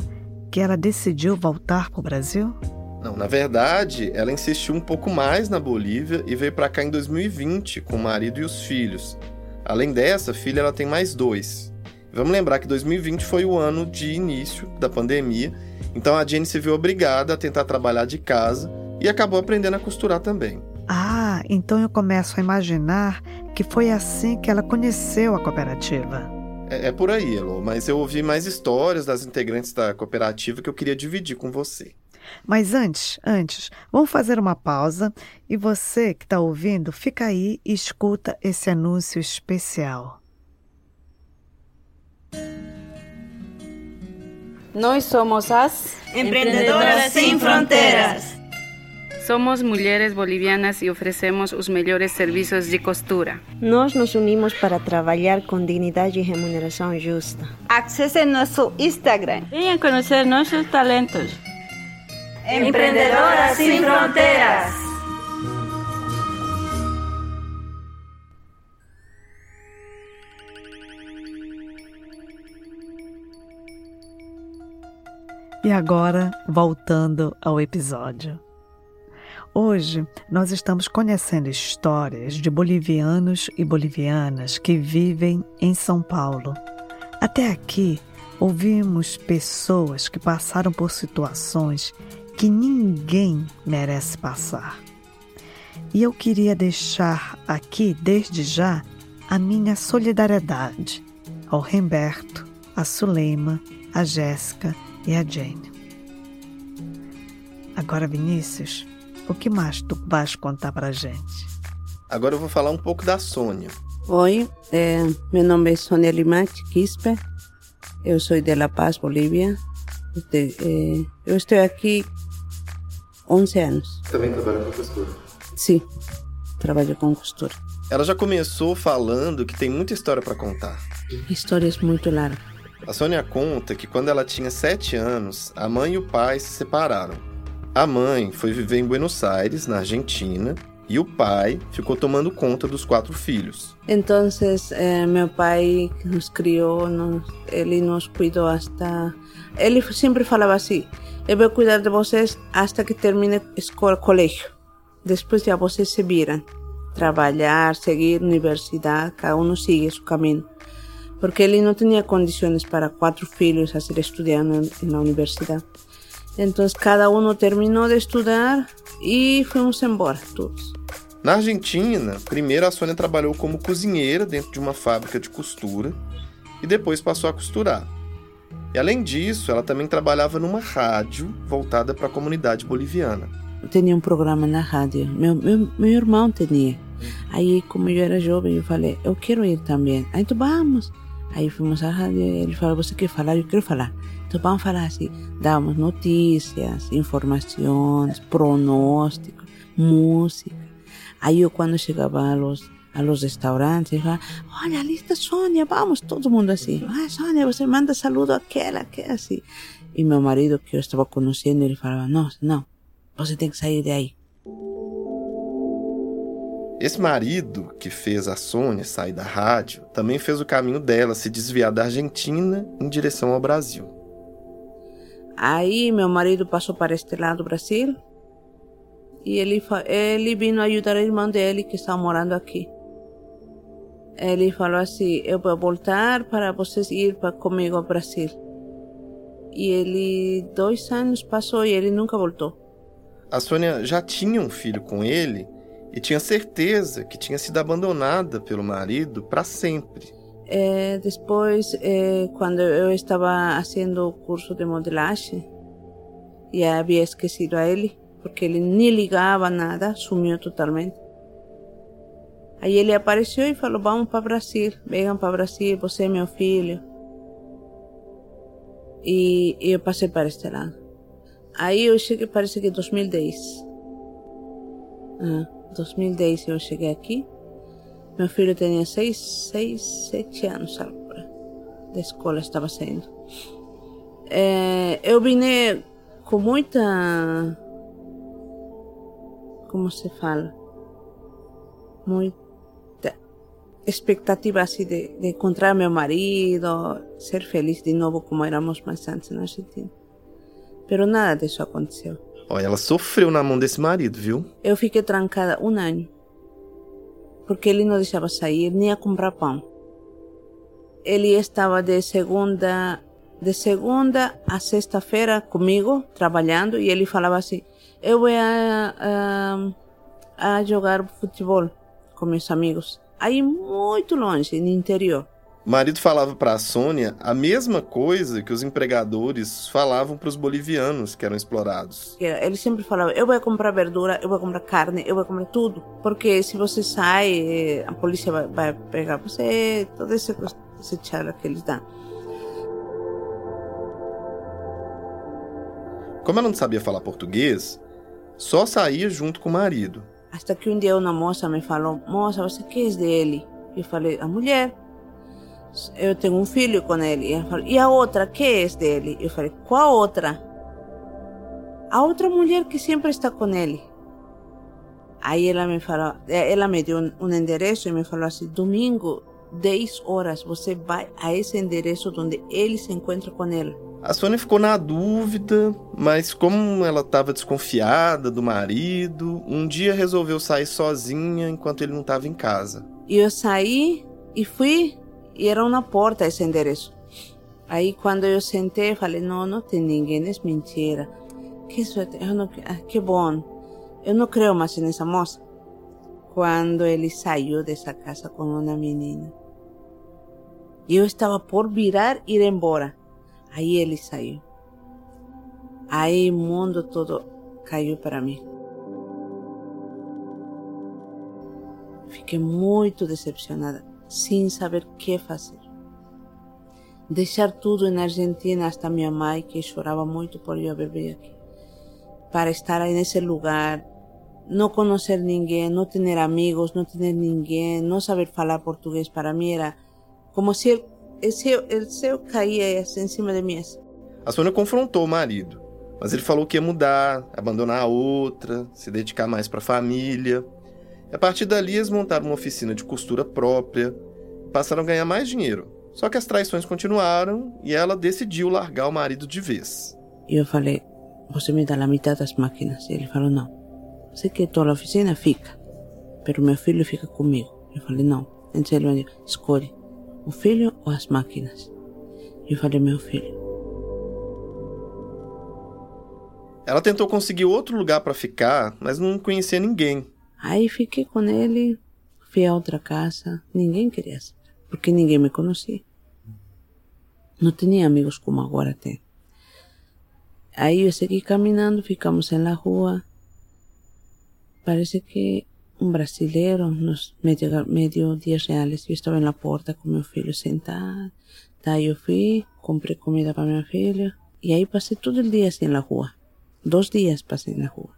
que ela decidiu voltar para o Brasil? Não, na verdade, ela insistiu um pouco mais na Bolívia e veio para cá em 2020 com o marido e os filhos. Além dessa filha, ela tem mais dois. Vamos lembrar que 2020 foi o ano de início da pandemia, então a Jenny se viu obrigada a tentar trabalhar de casa e acabou aprendendo a costurar também. Ah, então eu começo a imaginar que foi assim que ela conheceu a cooperativa. É, é por aí, Elo, mas eu ouvi mais histórias das integrantes da cooperativa que eu queria dividir com você. Mas antes, antes, vamos fazer uma pausa e você que está ouvindo, fica aí e escuta esse anúncio especial. Nós somos as Empreendedoras Sem Fronteiras. Somos mulheres bolivianas e oferecemos os melhores serviços de costura. Nós nos unimos para trabalhar com dignidade e remuneração justa. Acesse nosso Instagram. Venha conhecer nossos talentos. Empreendedoras Sem Fronteiras. E agora, voltando ao episódio. Hoje nós estamos conhecendo histórias de bolivianos e bolivianas que vivem em São Paulo. Até aqui, ouvimos pessoas que passaram por situações que ninguém merece passar. E eu queria deixar aqui, desde já, a minha solidariedade ao Remberto, a Suleima, a Jéssica e a Jane. Agora, Vinícius, o que mais tu vais contar pra gente? Agora eu vou falar um pouco da Sônia. Oi, é, meu nome é Sônia Limati Quispe. Eu sou de La Paz, Bolívia. De, é, eu estou aqui 11 anos. Também trabalha com costura? Sim, trabalho com costura. Ela já começou falando que tem muita história para contar. Histórias muito largas. A Sônia conta que quando ela tinha 7 anos, a mãe e o pai se separaram. A mãe foi viver em Buenos Aires, na Argentina, e o pai ficou tomando conta dos quatro filhos. Então, eh, meu pai nos criou, nos, ele nos cuidou hasta. Ele sempre falava assim: eu vou cuidar de vocês hasta que termine escola, colégio. Depois já vocês se viram. Trabalhar, seguir universidade, cada um sigue seu caminho. Porque ele não tinha condições para quatro filhos a ser estudando na universidade. Então, cada um terminou de estudar e fomos embora, todos. Na Argentina, primeiro a Sônia trabalhou como cozinheira dentro de uma fábrica de costura e depois passou a costurar. E além disso, ela também trabalhava numa rádio voltada para a comunidade boliviana. Eu tinha um programa na rádio, meu, meu, meu irmão tinha. Aí, como eu era jovem, eu falei, eu quero ir também. Aí, então vamos. Aí fomos à rádio e ele falou, você quer falar? Eu quero falar. Então vamos falar assim, damos notícias, informações, pronósticos, música. Aí eu quando chegava a los, a los restaurantes, eu falava, olha, ali está Sônia, vamos, todo mundo assim. Ah, Sônia, você manda saludo àquela, aquela, assim. E meu marido, que eu estava conhecendo, ele falava, não, não, você tem que sair daí. Esse marido que fez a Sônia sair da rádio também fez o caminho dela se desviar da Argentina em direção ao Brasil. Aí meu marido passou para este lado do Brasil e ele, ele veio ajudar o irmão dele que está morando aqui. Ele falou assim: Eu vou voltar para vocês ir para comigo ao Brasil. E ele, dois anos passou e ele nunca voltou. A Sônia já tinha um filho com ele e tinha certeza que tinha sido abandonada pelo marido para sempre. Eh, depois, eh, quando eu estava fazendo o curso de modelagem, já havia esquecido a ele, porque ele nem ligava nada, sumiu totalmente. Aí ele apareceu e falou: Vamos para Brasil, venham para Brasil, você é meu filho. E, eu passei para este lado. Aí eu cheguei, parece que em 2010. Ah, 2010 eu cheguei aqui. Meu filho tinha seis, seis, sete anos agora. Da escola estava saindo. É, eu vim com muita. Como se fala? Muita expectativa assim de, de encontrar meu marido, ser feliz de novo como éramos mais antes na Argentina. Pero nada disso aconteceu. Olha, ela sofreu na mão desse marido, viu? Eu fiquei trancada um ano porque ele não deixava sair nem a comprar pão. Ele estava de segunda de segunda a sexta-feira comigo trabalhando e ele falava assim: eu vou a, a, a jogar futebol com meus amigos. Aí muito longe, no interior. O marido falava para a Sônia a mesma coisa que os empregadores falavam para os bolivianos que eram explorados. Ele sempre falava: eu vou comprar verdura, eu vou comprar carne, eu vou comprar tudo. Porque se você sai, a polícia vai, vai pegar você, toda essa, essa charla que eles dão. Como ela não sabia falar português, só saía junto com o marido. Até que um dia uma moça me falou: Moça, você que é dele? Eu falei: A mulher eu tenho um filho com ele. E falou, e a outra, que é dele? Eu falei, qual outra? A outra mulher que sempre está com ele. Aí ela me falou, ela me deu um, um endereço e me falou assim, domingo, 10 horas, você vai a esse endereço onde ele se encontra com ela. A Sônia ficou na dúvida, mas como ela estava desconfiada do marido, um dia resolveu sair sozinha enquanto ele não estava em casa. E eu saí e fui, e era uma porta esse endereço. Aí quando eu sentei, falei, não, não tem ninguém, é mentira. Que sorte, eu não, ah, que bom. Eu não creio mais nessa moça. Quando ele saiu dessa casa com uma menina. E eu estava por virar e ir embora. Aí ele saiu. Aí o mundo todo caiu para mim. Fiquei muito decepcionada, sem saber o que fazer. Deixar tudo na Argentina, hasta minha mãe, que chorava muito por eu viver aqui. Para estar aí nesse lugar, não conhecer ninguém, não ter amigos, não ter ninguém, não saber falar português, para mim era como se céu, o céu caía em cima de mim. A Sônia confrontou o marido, mas ele falou que ia mudar, abandonar a outra, se dedicar mais para a família. A partir dali, eles montaram uma oficina de costura própria, passaram a ganhar mais dinheiro. Só que as traições continuaram e ela decidiu largar o marido de vez. Eu falei: Você me dá a metade das máquinas? E ele falou: Não. Você quer toda a oficina? Fica. Pero meu filho fica comigo. Eu falei: Não. Então ele disse: Escolhe o filho ou as máquinas? Eu falei: Meu filho. Ela tentou conseguir outro lugar para ficar, mas não conhecia ninguém. Aí fiquei com ele, fui a outra casa, ninguém queria saber, porque ninguém me conhecia. Não tinha amigos como agora tem. Aí eu segui caminhando, ficamos na rua. Parece que um brasileiro nos me deu, me deu 10 reais. Eu estava na porta com meu filho sentado. Daí eu fui, comprei comida para meu filho. E aí passei todo o dia assim na rua. Dois dias passei na rua.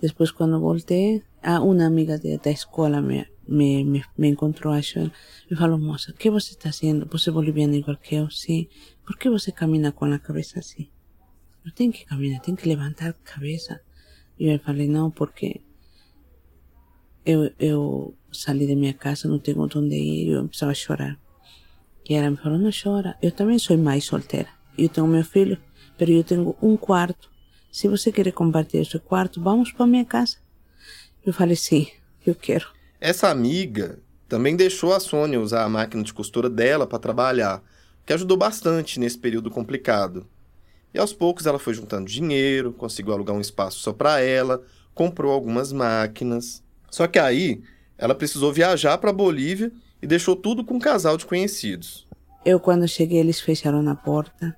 Depois, quando voltei, a uma amiga de, da escola me, me, me, me encontrou, achou, me falou, moça, o que você está fazendo? Você é boliviana igual que eu? Sim. Por que você camina com a cabeça assim? Não tem que caminhar, tem que levantar a cabeça. E eu falei, não, porque eu, eu saí de minha casa, não tenho onde ir, eu precisava chorar. E ela me falou, não chora, eu também sou mãe solteira. Eu tenho meu filho, mas eu tenho um quarto. Se você quer compartilhar esse quarto, vamos para minha casa. Eu falei, sim, eu quero. Essa amiga também deixou a Sônia usar a máquina de costura dela para trabalhar, que ajudou bastante nesse período complicado. E aos poucos ela foi juntando dinheiro, conseguiu alugar um espaço só para ela, comprou algumas máquinas. Só que aí ela precisou viajar para Bolívia e deixou tudo com um casal de conhecidos. Eu, quando cheguei, eles fecharam a porta.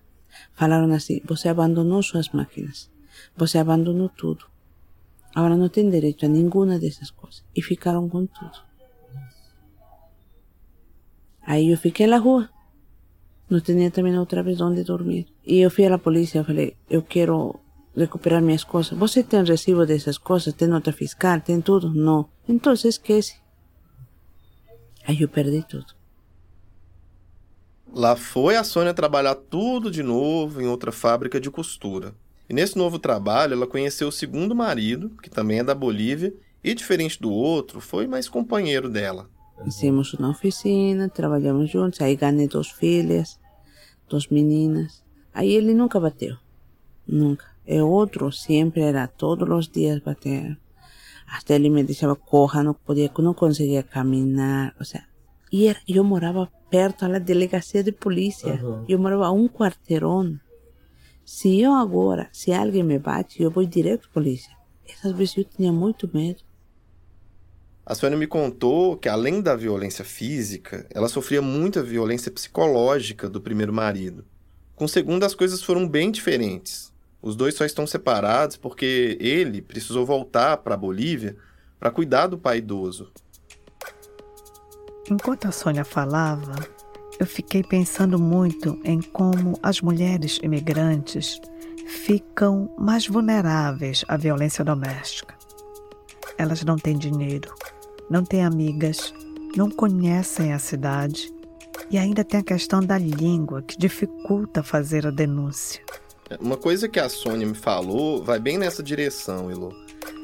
Falaram assim: Você abandonou suas máquinas. Você abandonou tudo. Agora não tem direito a nenhuma dessas coisas. E ficaram com tudo. Aí eu fiquei na rua. Não tinha também outra vez onde dormir. E eu fui à polícia e falei: Eu quero recuperar minhas coisas. Você tem recibo dessas coisas? Tem nota fiscal? Tem tudo? Não. Então esquece. Aí eu perdi tudo. Lá foi a Sônia trabalhar tudo de novo em outra fábrica de costura. E nesse novo trabalho, ela conheceu o segundo marido, que também é da Bolívia, e diferente do outro, foi mais companheiro dela. Fizemos uma oficina, trabalhamos juntos, aí ganhei duas filhas, duas meninas. Aí ele nunca bateu, nunca. E outro sempre era todos os dias bater. Até ele me deixava correr, não podia, não conseguia caminhar, ou seja, e era, eu morava perto da delegacia de polícia. Uhum. Eu morava a um quarteirão. Se eu agora, se alguém me bate, eu vou direto à polícia. Essas vezes eu tinha muito medo. A Sônia me contou que, além da violência física, ela sofria muita violência psicológica do primeiro marido. Com o segundo, as coisas foram bem diferentes. Os dois só estão separados porque ele precisou voltar para a Bolívia para cuidar do pai idoso. Enquanto a Sônia falava, eu fiquei pensando muito em como as mulheres imigrantes ficam mais vulneráveis à violência doméstica. Elas não têm dinheiro, não têm amigas, não conhecem a cidade e ainda tem a questão da língua que dificulta fazer a denúncia. Uma coisa que a Sônia me falou vai bem nessa direção, Elo.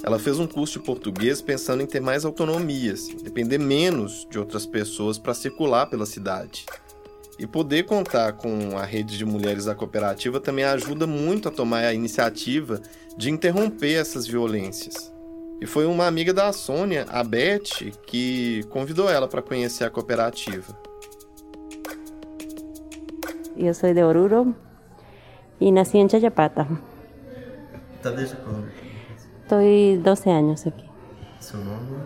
Ela fez um curso de português pensando em ter mais autonomia, assim, depender menos de outras pessoas para circular pela cidade. E poder contar com a rede de mulheres da cooperativa também ajuda muito a tomar a iniciativa de interromper essas violências. E foi uma amiga da Sônia, a Beth, que convidou ela para conhecer a cooperativa. Eu sou de Oruro e nasci em Chayapata. Tá desde quando? Estou 12 anos aqui. Seu nome?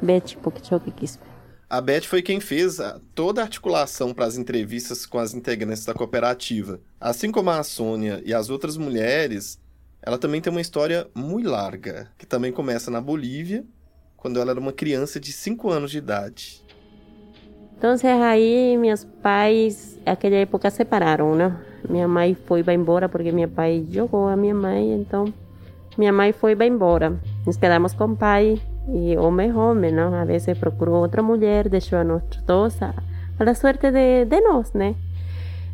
Beth Pokchoki Quispe. A Beth foi quem fez toda a articulação para as entrevistas com as integrantes da cooperativa. Assim como a Sônia e as outras mulheres, ela também tem uma história muito larga, que também começa na Bolívia, quando ela era uma criança de 5 anos de idade. Então, aí meus pais, naquela época, separaram, né? Minha mãe foi vai embora porque meu pai jogou a minha mãe, então minha mãe foi vai embora. Nos quedamos com o pai e homem homem, não? A vezes procurou outra mulher, deixou a nós dois a, a sorte de, de nós, né?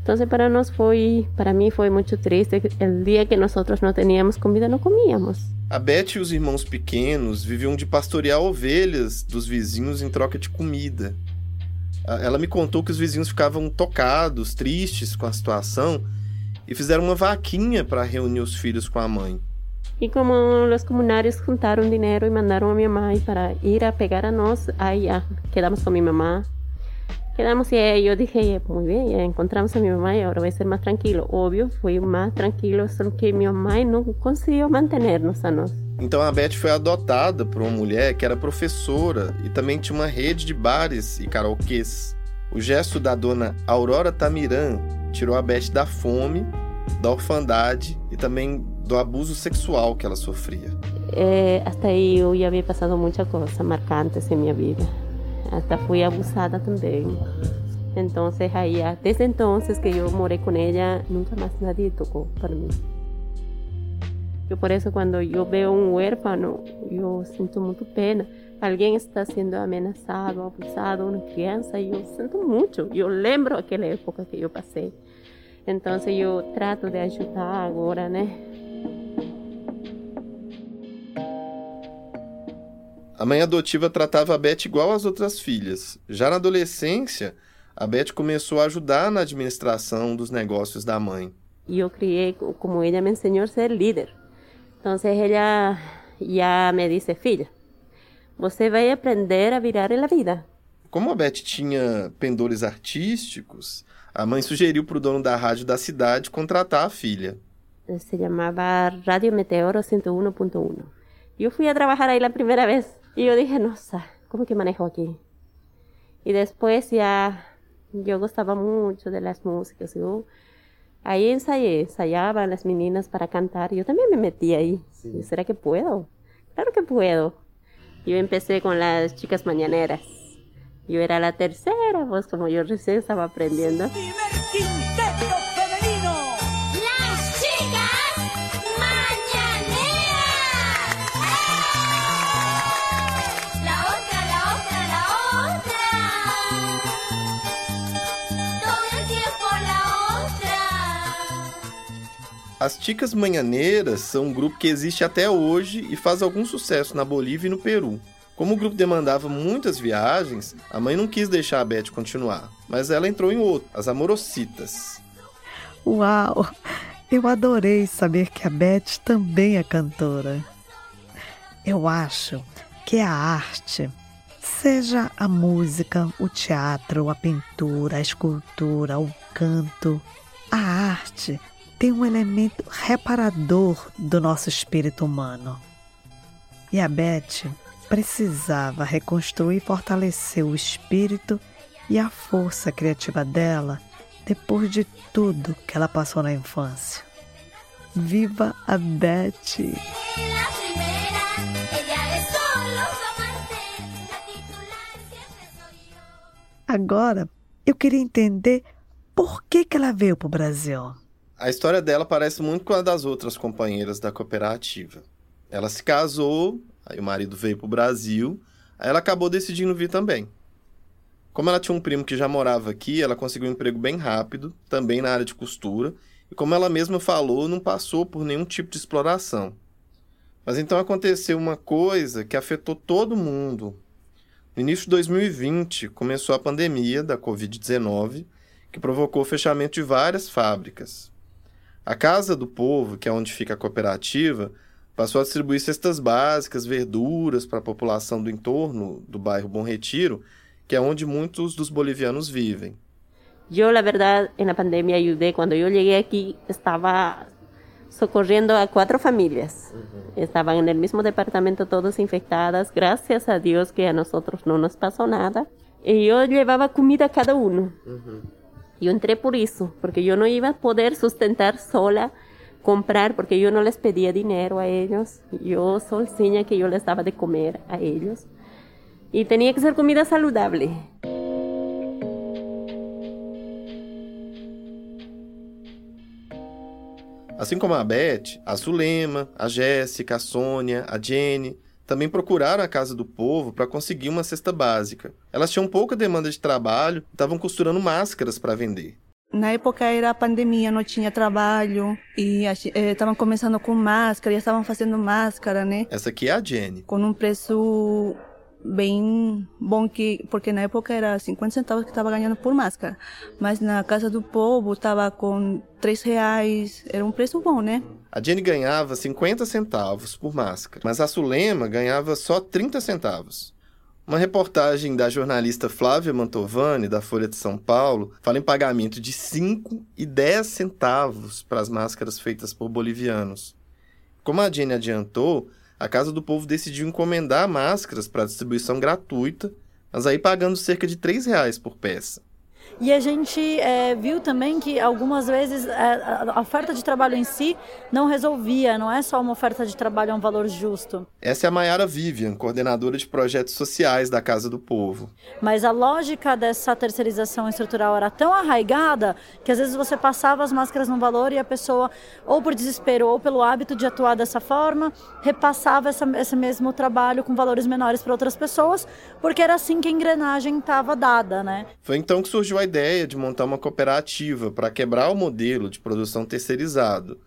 Então para nós foi, para mim foi muito triste. O dia que nós não tínhamos comida, não comíamos. A Beth e os irmãos pequenos viviam de pastorear ovelhas dos vizinhos em troca de comida. Ela me contou que os vizinhos ficavam tocados, tristes com a situação e fizeram uma vaquinha para reunir os filhos com a mãe. E como os comunários juntaram dinheiro e mandaram a minha mãe para ir a pegar a nós, aí já quedamos com minha mamá. Quedamos e eu dije, muito bem, já encontramos a minha mãe, agora vai ser mais tranquilo. Óbvio, foi mais tranquilo, só que minha mãe não conseguiu manter-nos a nós. Então a Beth foi adotada por uma mulher que era professora e também tinha uma rede de bares e karaokês. O gesto da dona Aurora Tamiran tirou a Beth da fome, da orfandade e também do abuso sexual que ela sofria. É, até eu já havia passado muita coisa marcantes em minha vida. Até fui abusada também. Então, aí, desde então que eu morei com ela, nunca mais nadie tocou para mim. Eu por isso quando eu vejo um huérfano, eu sinto muito pena. Alguém está sendo ameaçado, abusado, uma criança, eu sinto muito. Eu lembro aquela época que eu passei. Então eu trato de ajudar agora, né? A mãe adotiva tratava a Beth igual às outras filhas. Já na adolescência, a Beth começou a ajudar na administração dos negócios da mãe. E eu criei, como ela me ensinou a ser líder. Então ela já me disse, filha, você vai aprender a virar a vida. Como a Beth tinha pendores artísticos, a mãe sugeriu para o dono da rádio da cidade contratar a filha. Se chamava Rádio Meteoro 101.1. Eu fui a trabalhar aí a primeira vez. Y yo dije, no sé, ¿cómo que manejo aquí? Y después ya yo gustaba mucho de las músicas. Yo, ahí ensayé, ensayaban las meninas para cantar. Yo también me metí ahí. ¿Será que puedo? Claro que puedo. Yo empecé con las chicas mañaneras. Yo era la tercera, pues como yo recién estaba aprendiendo. As Ticas Manhaneiras são um grupo que existe até hoje e faz algum sucesso na Bolívia e no Peru. Como o grupo demandava muitas viagens, a mãe não quis deixar a Beth continuar, mas ela entrou em outro, as Amorocitas. Uau! Eu adorei saber que a Beth também é cantora. Eu acho que a arte, seja a música, o teatro, a pintura, a escultura, o canto, a arte tem um elemento reparador do nosso espírito humano. E a Beth precisava reconstruir e fortalecer o espírito e a força criativa dela depois de tudo que ela passou na infância. Viva a Beth! Agora, eu queria entender por que, que ela veio para o Brasil. A história dela parece muito com a das outras companheiras da cooperativa. Ela se casou, aí o marido veio para o Brasil, aí ela acabou decidindo vir também. Como ela tinha um primo que já morava aqui, ela conseguiu um emprego bem rápido, também na área de costura, e como ela mesma falou, não passou por nenhum tipo de exploração. Mas então aconteceu uma coisa que afetou todo mundo. No início de 2020, começou a pandemia da Covid-19, que provocou o fechamento de várias fábricas. A Casa do Povo, que é onde fica a cooperativa, passou a distribuir cestas básicas, verduras para a população do entorno do bairro Bom Retiro, que é onde muitos dos bolivianos vivem. Eu, na verdade, na pandemia ajudei. Quando eu cheguei aqui, estava socorrendo a quatro famílias. Uhum. Estavam no mesmo departamento, todas infectadas. Graças a Deus que a nós não nos passou nada. E eu levava comida a cada um. Uhum. Eu entrei por isso, porque eu não ia poder sustentar sola, comprar, porque eu não les pedia dinheiro a eles. Eu sozinha que eu les dava de comer a eles. E tinha que ser comida saudável. Assim como a Beth, a Zulema, a Jéssica, a Sônia, a Jenny também procuraram a Casa do Povo para conseguir uma cesta básica. Elas tinham pouca demanda de trabalho e estavam costurando máscaras para vender. Na época era a pandemia, não tinha trabalho e estavam eh, começando com máscara e estavam fazendo máscara, né? Essa aqui é a Jenny. Com um preço bem bom que porque na época era 50 centavos que estava ganhando por máscara, mas na casa do povo estava com 3 reais, era um preço bom, né? A Jenny ganhava 50 centavos por máscara, mas a Sulema ganhava só 30 centavos. Uma reportagem da jornalista Flávia Mantovani, da Folha de São Paulo, fala em pagamento de 5 e 10 centavos para as máscaras feitas por bolivianos. Como a Jenny adiantou, a Casa do Povo decidiu encomendar máscaras para distribuição gratuita, mas aí pagando cerca de R$ reais por peça. E a gente é, viu também que algumas vezes é, a oferta de trabalho em si não resolvia, não é só uma oferta de trabalho a um valor justo. Essa é a Mayara Vivian, coordenadora de projetos sociais da Casa do Povo. Mas a lógica dessa terceirização estrutural era tão arraigada que às vezes você passava as máscaras num valor e a pessoa, ou por desespero ou pelo hábito de atuar dessa forma, repassava essa, esse mesmo trabalho com valores menores para outras pessoas, porque era assim que a engrenagem estava dada, né? Foi então que surgiu a ideia de montar uma cooperativa para quebrar o modelo de produção terceirizado.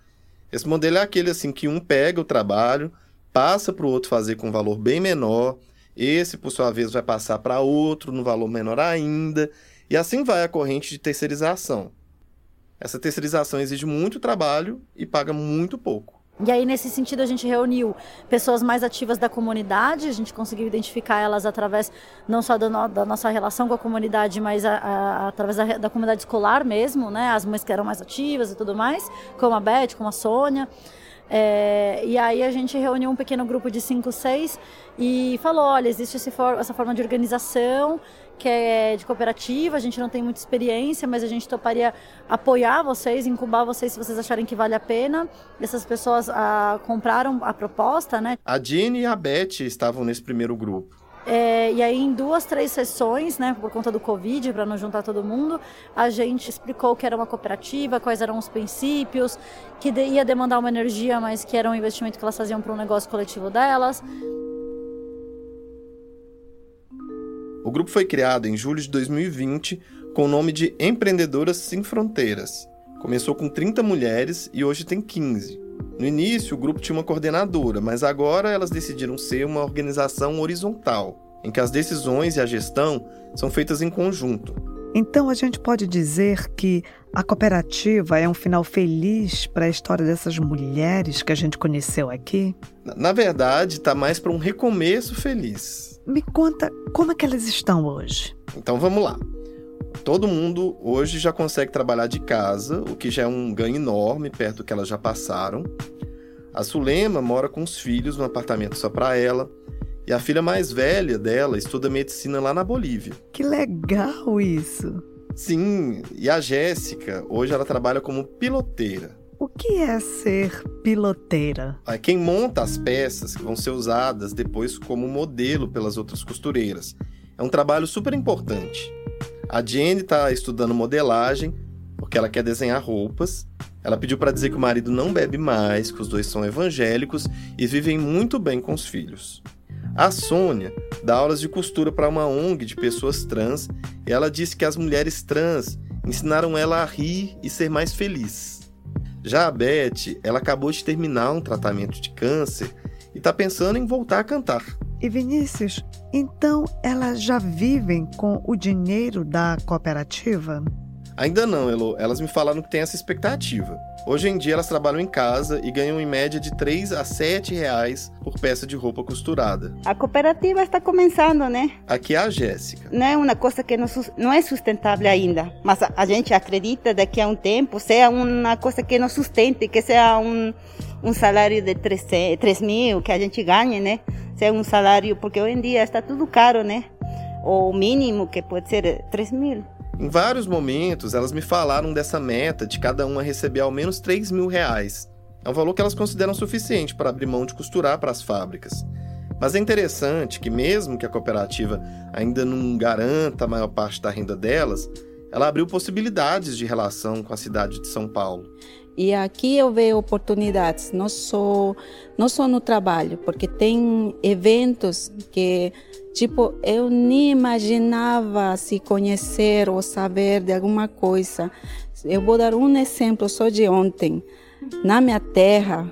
Esse modelo é aquele assim que um pega o trabalho, passa para o outro fazer com valor bem menor, esse por sua vez vai passar para outro no valor menor ainda, e assim vai a corrente de terceirização. Essa terceirização exige muito trabalho e paga muito pouco. E aí, nesse sentido, a gente reuniu pessoas mais ativas da comunidade, a gente conseguiu identificar elas através não só no, da nossa relação com a comunidade, mas a, a, através da, da, comunidade escolar mesmo, né? As mães que eram mais ativas e tudo mais, como a Beth, como a Sônia. É, e aí a gente reuniu um pequeno grupo de cinco, seis e falou, olha, existe for, essa forma de organização que é de cooperativa, a gente não tem muita experiência, mas a gente toparia apoiar vocês, incubar vocês se vocês acharem que vale a pena. Essas pessoas ah, compraram a proposta, né? A Dini e a Beth estavam nesse primeiro grupo. É, e aí, em duas, três sessões, né, por conta do Covid, para não juntar todo mundo, a gente explicou que era uma cooperativa, quais eram os princípios, que ia demandar uma energia, mas que era um investimento que elas faziam para um negócio coletivo delas. O grupo foi criado em julho de 2020 com o nome de Empreendedoras Sem Fronteiras. Começou com 30 mulheres e hoje tem 15. No início, o grupo tinha uma coordenadora, mas agora elas decidiram ser uma organização horizontal, em que as decisões e a gestão são feitas em conjunto. Então a gente pode dizer que a cooperativa é um final feliz para a história dessas mulheres que a gente conheceu aqui? Na verdade, está mais para um recomeço feliz. Me conta como é que elas estão hoje. Então vamos lá. Todo mundo hoje já consegue trabalhar de casa, o que já é um ganho enorme perto do que elas já passaram. A Sulema mora com os filhos num apartamento só para ela. E a filha mais velha dela estuda medicina lá na Bolívia. Que legal isso! Sim, e a Jéssica, hoje ela trabalha como piloteira. O que é ser piloteira? É quem monta as peças que vão ser usadas depois como modelo pelas outras costureiras. É um trabalho super importante. A Jenny está estudando modelagem porque ela quer desenhar roupas. Ela pediu para dizer que o marido não bebe mais, que os dois são evangélicos e vivem muito bem com os filhos. A Sônia dá aulas de costura para uma ONG de pessoas trans e ela disse que as mulheres trans ensinaram ela a rir e ser mais feliz. Já a Beth, ela acabou de terminar um tratamento de câncer e está pensando em voltar a cantar. E Vinícius, então elas já vivem com o dinheiro da cooperativa? Ainda não, Elo. Elas me falaram que tem essa expectativa. Hoje em dia elas trabalham em casa e ganham em média de 3 a 7 reais por peça de roupa costurada. A cooperativa está começando, né? Aqui é a Jéssica. Não é uma coisa que não, é sustentável ainda, mas a, a gente acredita daqui a um tempo seja uma coisa que nos sustente, que seja um, um salário de 3, 3 mil que a gente ganhe, né? Seja um salário, porque hoje em dia está tudo caro, né? O mínimo que pode ser 3 mil. Em vários momentos, elas me falaram dessa meta de cada uma receber ao menos 3 mil reais. É um valor que elas consideram suficiente para abrir mão de costurar para as fábricas. Mas é interessante que, mesmo que a cooperativa ainda não garanta a maior parte da renda delas, ela abriu possibilidades de relação com a cidade de São Paulo. E aqui eu vejo oportunidades, não só, não só no trabalho, porque tem eventos que Tipo, eu nem imaginava se conhecer ou saber de alguma coisa. Eu vou dar um exemplo só de ontem. Na minha terra,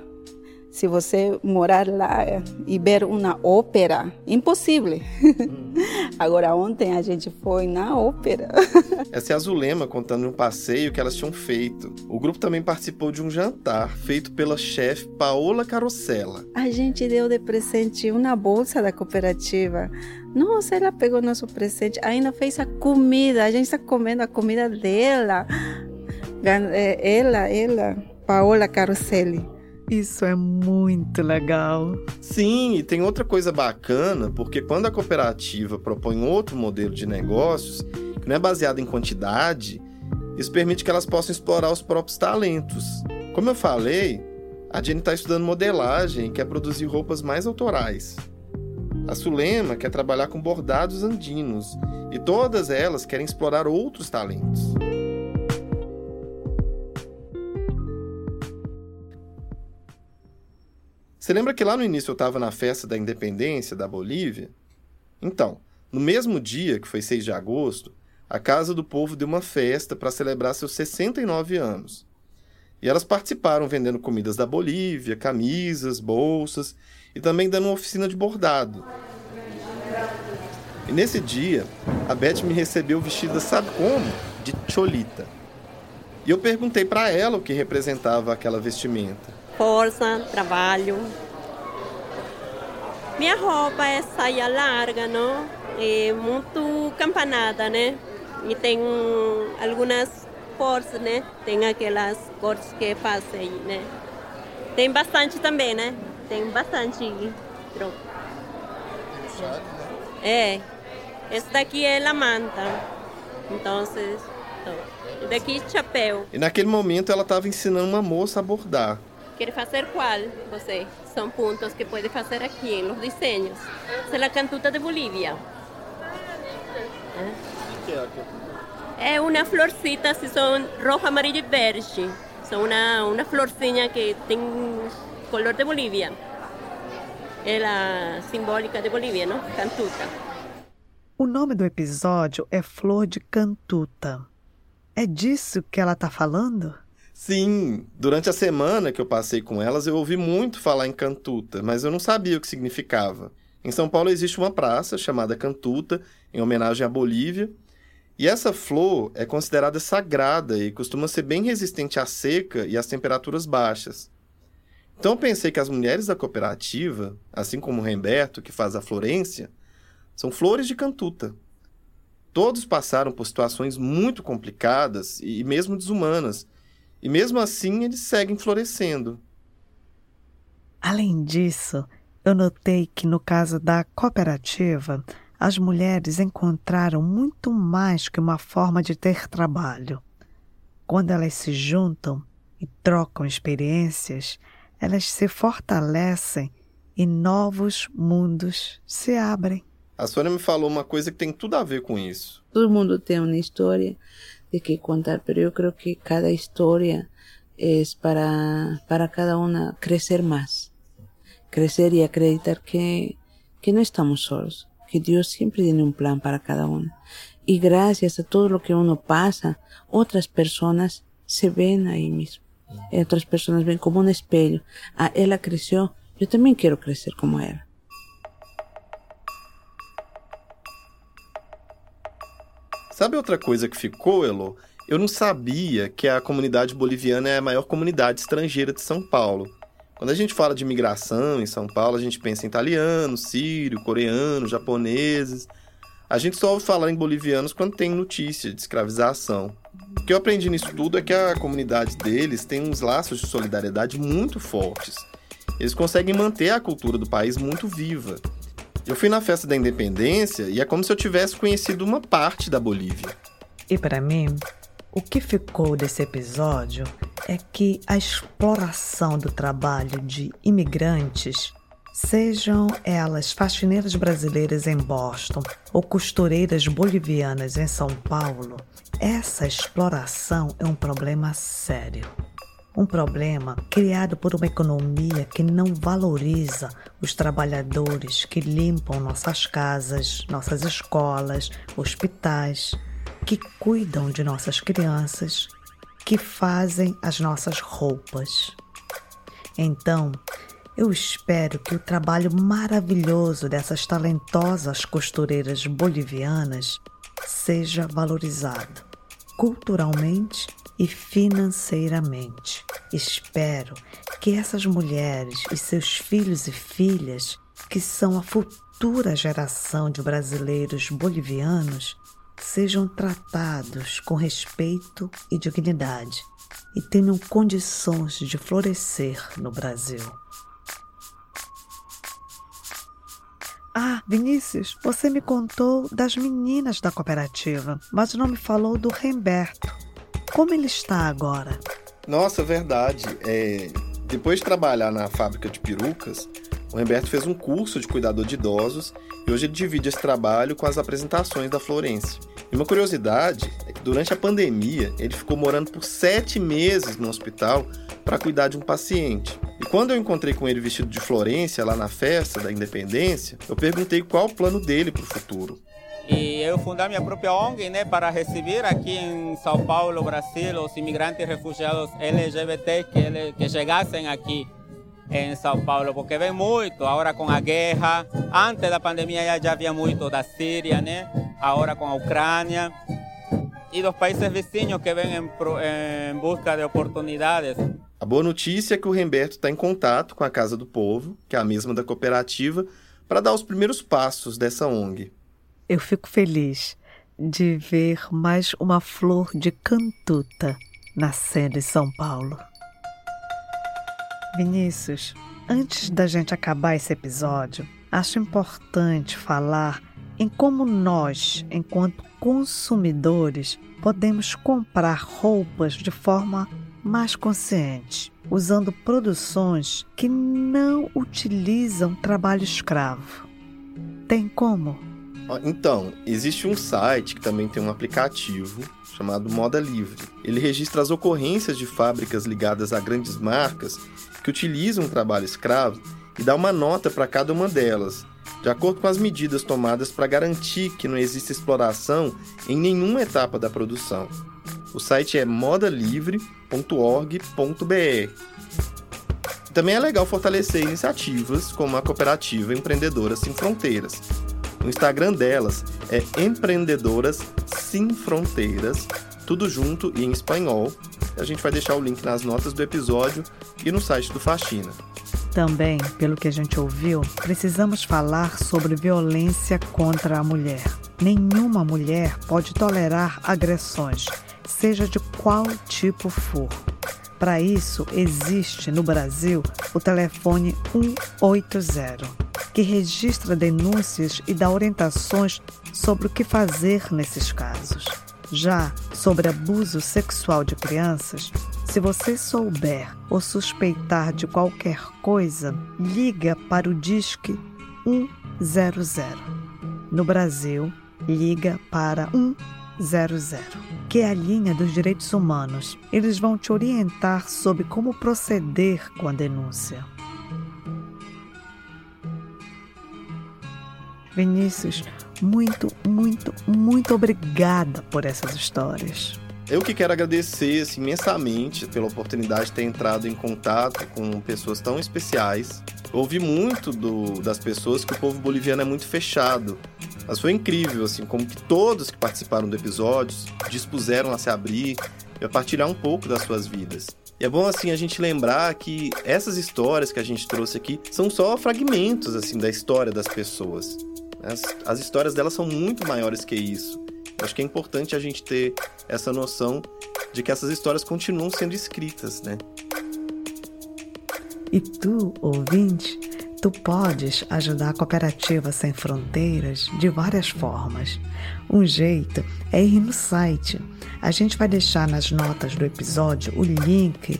se você morar lá e ver uma ópera, impossível. Hum. [laughs] Agora, ontem a gente foi na ópera. [laughs] Essa é a Zulema contando um passeio que elas tinham feito. O grupo também participou de um jantar feito pela chefe Paola Carosella. A gente deu de presente uma bolsa da cooperativa. Nossa, ela pegou nosso presente, ainda fez a comida. A gente está comendo a comida dela. É, ela, ela, Paola Caroselli. Isso é muito legal. Sim, e tem outra coisa bacana, porque quando a cooperativa propõe outro modelo de negócios, que não é baseado em quantidade, isso permite que elas possam explorar os próprios talentos. Como eu falei, a Jenny está estudando modelagem e quer produzir roupas mais autorais. A Sulema quer trabalhar com bordados andinos e todas elas querem explorar outros talentos. Você lembra que lá no início eu estava na festa da independência da Bolívia? Então, no mesmo dia, que foi 6 de agosto, a Casa do Povo deu uma festa para celebrar seus 69 anos. E elas participaram vendendo comidas da Bolívia, camisas, bolsas e também dando uma oficina de bordado. E nesse dia, a Beth me recebeu vestida, sabe como? De cholita. E eu perguntei para ela o que representava aquela vestimenta força, trabalho. Minha roupa é saia larga, não? É muito campanada, né? E tem algumas cores, né? Tem aquelas cores que fazem, né? Tem bastante também, né? Tem bastante. É. Esse daqui é a manta. Então, daqui chapéu. E naquele momento ela estava ensinando uma moça a bordar. Quer fazer qual você? São pontos que pode fazer aqui nos desenhos. Essa é a cantuta de Bolívia. É uma florcita, se são roja, amarilla e verde. São uma, uma florzinha que tem color de Bolívia. É a simbólica de Bolívia, não? Cantuta. O nome do episódio é Flor de Cantuta. É disso que ela está falando? Sim, durante a semana que eu passei com elas, eu ouvi muito falar em Cantuta, mas eu não sabia o que significava. Em São Paulo existe uma praça chamada Cantuta, em homenagem à Bolívia, e essa flor é considerada sagrada e costuma ser bem resistente à seca e às temperaturas baixas. Então eu pensei que as mulheres da cooperativa, assim como o Remberto, que faz a Florência, são flores de Cantuta. Todos passaram por situações muito complicadas e mesmo desumanas e mesmo assim eles seguem florescendo. Além disso, eu notei que no caso da cooperativa, as mulheres encontraram muito mais que uma forma de ter trabalho. Quando elas se juntam e trocam experiências, elas se fortalecem e novos mundos se abrem. A Sônia me falou uma coisa que tem tudo a ver com isso. Todo mundo tem uma história de qué contar, pero yo creo que cada historia es para, para cada una crecer más, crecer y acreditar que, que no estamos solos, que Dios siempre tiene un plan para cada uno. Y gracias a todo lo que uno pasa, otras personas se ven ahí mismo. Otras personas ven como un espejo. Ah, ella creció, yo también quiero crecer como ella. Sabe outra coisa que ficou, Elo? Eu não sabia que a comunidade boliviana é a maior comunidade estrangeira de São Paulo. Quando a gente fala de imigração em São Paulo, a gente pensa em italiano, sírio, coreano, japoneses. A gente só ouve falar em bolivianos quando tem notícia de escravização. O que eu aprendi nisso tudo é que a comunidade deles tem uns laços de solidariedade muito fortes. Eles conseguem manter a cultura do país muito viva. Eu fui na festa da independência e é como se eu tivesse conhecido uma parte da Bolívia. E para mim, o que ficou desse episódio é que a exploração do trabalho de imigrantes, sejam elas faxineiras brasileiras em Boston ou costureiras bolivianas em São Paulo, essa exploração é um problema sério. Um problema criado por uma economia que não valoriza os trabalhadores que limpam nossas casas, nossas escolas, hospitais, que cuidam de nossas crianças, que fazem as nossas roupas. Então, eu espero que o trabalho maravilhoso dessas talentosas costureiras bolivianas seja valorizado culturalmente e financeiramente. Espero que essas mulheres e seus filhos e filhas, que são a futura geração de brasileiros bolivianos, sejam tratados com respeito e dignidade e tenham condições de florescer no Brasil. Ah, Vinícius, você me contou das meninas da cooperativa, mas não me falou do Remberto. Como ele está agora? Nossa, verdade. É... Depois de trabalhar na fábrica de perucas, o Remberto fez um curso de cuidador de idosos e hoje ele divide esse trabalho com as apresentações da Florência. E uma curiosidade é que durante a pandemia ele ficou morando por sete meses no hospital para cuidar de um paciente. E quando eu encontrei com ele vestido de Florência lá na festa da Independência, eu perguntei qual o plano dele para o futuro. E eu fundei minha própria ONG né, para receber aqui em São Paulo, Brasil, os imigrantes refugiados LGBT que, que chegassem aqui em São Paulo, porque vem muito, agora com a guerra, antes da pandemia já, já havia muito da Síria, né? agora com a Ucrânia, e dos países vizinhos que vêm em, em busca de oportunidades. A boa notícia é que o Remberto está em contato com a Casa do Povo, que é a mesma da cooperativa, para dar os primeiros passos dessa ONG. Eu fico feliz de ver mais uma flor de cantuta nascendo em São Paulo. Vinícius, antes da gente acabar esse episódio, acho importante falar em como nós, enquanto consumidores, podemos comprar roupas de forma mais consciente, usando produções que não utilizam trabalho escravo. Tem como? Então, existe um site que também tem um aplicativo chamado Moda Livre. Ele registra as ocorrências de fábricas ligadas a grandes marcas que utilizam o trabalho escravo e dá uma nota para cada uma delas, de acordo com as medidas tomadas para garantir que não exista exploração em nenhuma etapa da produção. O site é modalivre.org.br. Também é legal fortalecer iniciativas como a cooperativa Empreendedoras Sem Fronteiras. O Instagram delas é Empreendedoras Sem Fronteiras, tudo junto e em espanhol. A gente vai deixar o link nas notas do episódio e no site do Faxina. Também, pelo que a gente ouviu, precisamos falar sobre violência contra a mulher. Nenhuma mulher pode tolerar agressões, seja de qual tipo for. Para isso, existe no Brasil o telefone 180, que registra denúncias e dá orientações sobre o que fazer nesses casos. Já sobre abuso sexual de crianças, se você souber ou suspeitar de qualquer coisa, liga para o Disque 100. No Brasil, liga para 100, que é a linha dos direitos humanos. Eles vão te orientar sobre como proceder com a denúncia. Vinícius, muito, muito, muito obrigada por essas histórias. Eu que quero agradecer assim, imensamente pela oportunidade de ter entrado em contato com pessoas tão especiais. ouvi muito do, das pessoas que o povo boliviano é muito fechado. Mas foi incrível, assim, como que todos que participaram do episódio dispuseram a se abrir e a partilhar um pouco das suas vidas. E é bom assim a gente lembrar que essas histórias que a gente trouxe aqui são só fragmentos assim da história das pessoas. As, as histórias delas são muito maiores que isso. Acho que é importante a gente ter essa noção de que essas histórias continuam sendo escritas, né? E tu, ouvinte, tu podes ajudar a Cooperativa Sem Fronteiras de várias formas. Um jeito é ir no site. A gente vai deixar nas notas do episódio o link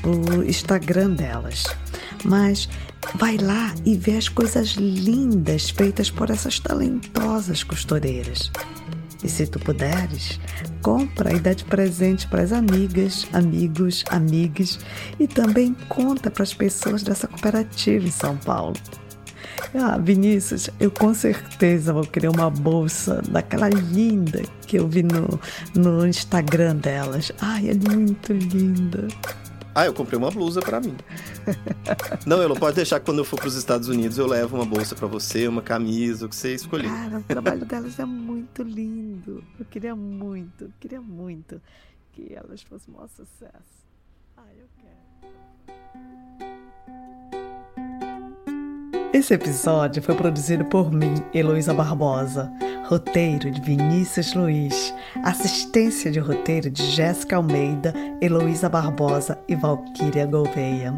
pro Instagram delas. Mas vai lá e vê as coisas lindas feitas por essas talentosas costureiras. E se tu puderes, compra e dá de presente para as amigas, amigos, amigas e também conta para as pessoas dessa cooperativa em São Paulo. Ah, Vinícius, eu com certeza vou querer uma bolsa daquela linda que eu vi no, no Instagram delas. Ai, é muito linda. Ah, eu comprei uma blusa para mim. [laughs] não, eu não pode deixar que quando eu for para os Estados Unidos eu levo uma bolsa para você, uma camisa, o que você escolher. Cara, o trabalho [laughs] delas é muito lindo. Eu queria muito, eu queria muito que elas fossem um sucesso. Ai, eu quero. Esse episódio foi produzido por mim, Heloísa Barbosa. Roteiro de Vinícius Luiz. Assistência de roteiro de Jéssica Almeida, Heloísa Barbosa e Valquíria Gouveia.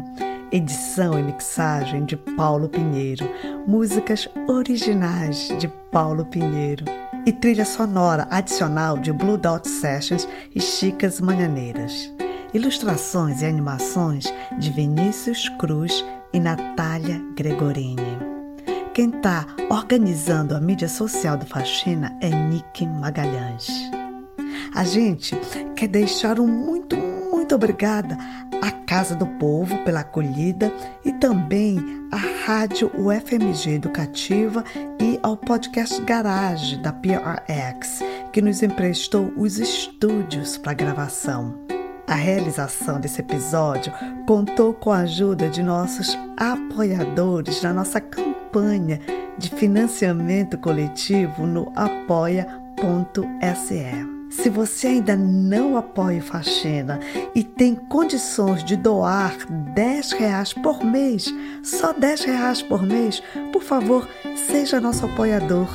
Edição e mixagem de Paulo Pinheiro. Músicas originais de Paulo Pinheiro. E trilha sonora adicional de Blue Dot Sessions e Chicas Manhaneiras. Ilustrações e animações de Vinícius Cruz e Natália Gregorini. Quem está organizando a mídia social do Faxina é Nick Magalhães. A gente quer deixar um muito, muito obrigada à Casa do Povo pela acolhida e também à Rádio UFMG Educativa e ao podcast Garage da PRX, que nos emprestou os estúdios para gravação. A realização desse episódio contou com a ajuda de nossos apoiadores na nossa campanha de financiamento coletivo no apoia.se. Se você ainda não apoia o Faxina e tem condições de doar 10 reais por mês, só 10 reais por mês, por favor, seja nosso apoiador.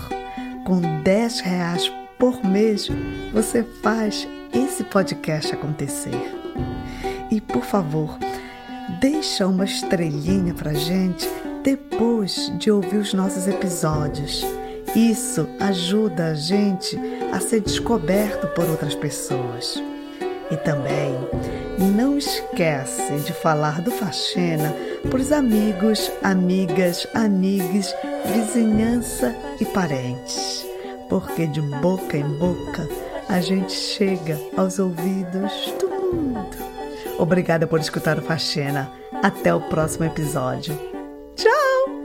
Com 10 reais por mês, você faz esse podcast acontecer. E por favor, deixa uma estrelinha pra gente depois de ouvir os nossos episódios. Isso ajuda a gente a ser descoberto por outras pessoas. E também não esquece de falar do Faxina para os amigos, amigas, amigues, vizinhança e parentes. Porque de boca em boca a gente chega aos ouvidos do mundo. Obrigada por escutar o Faxina. Até o próximo episódio. Tchau!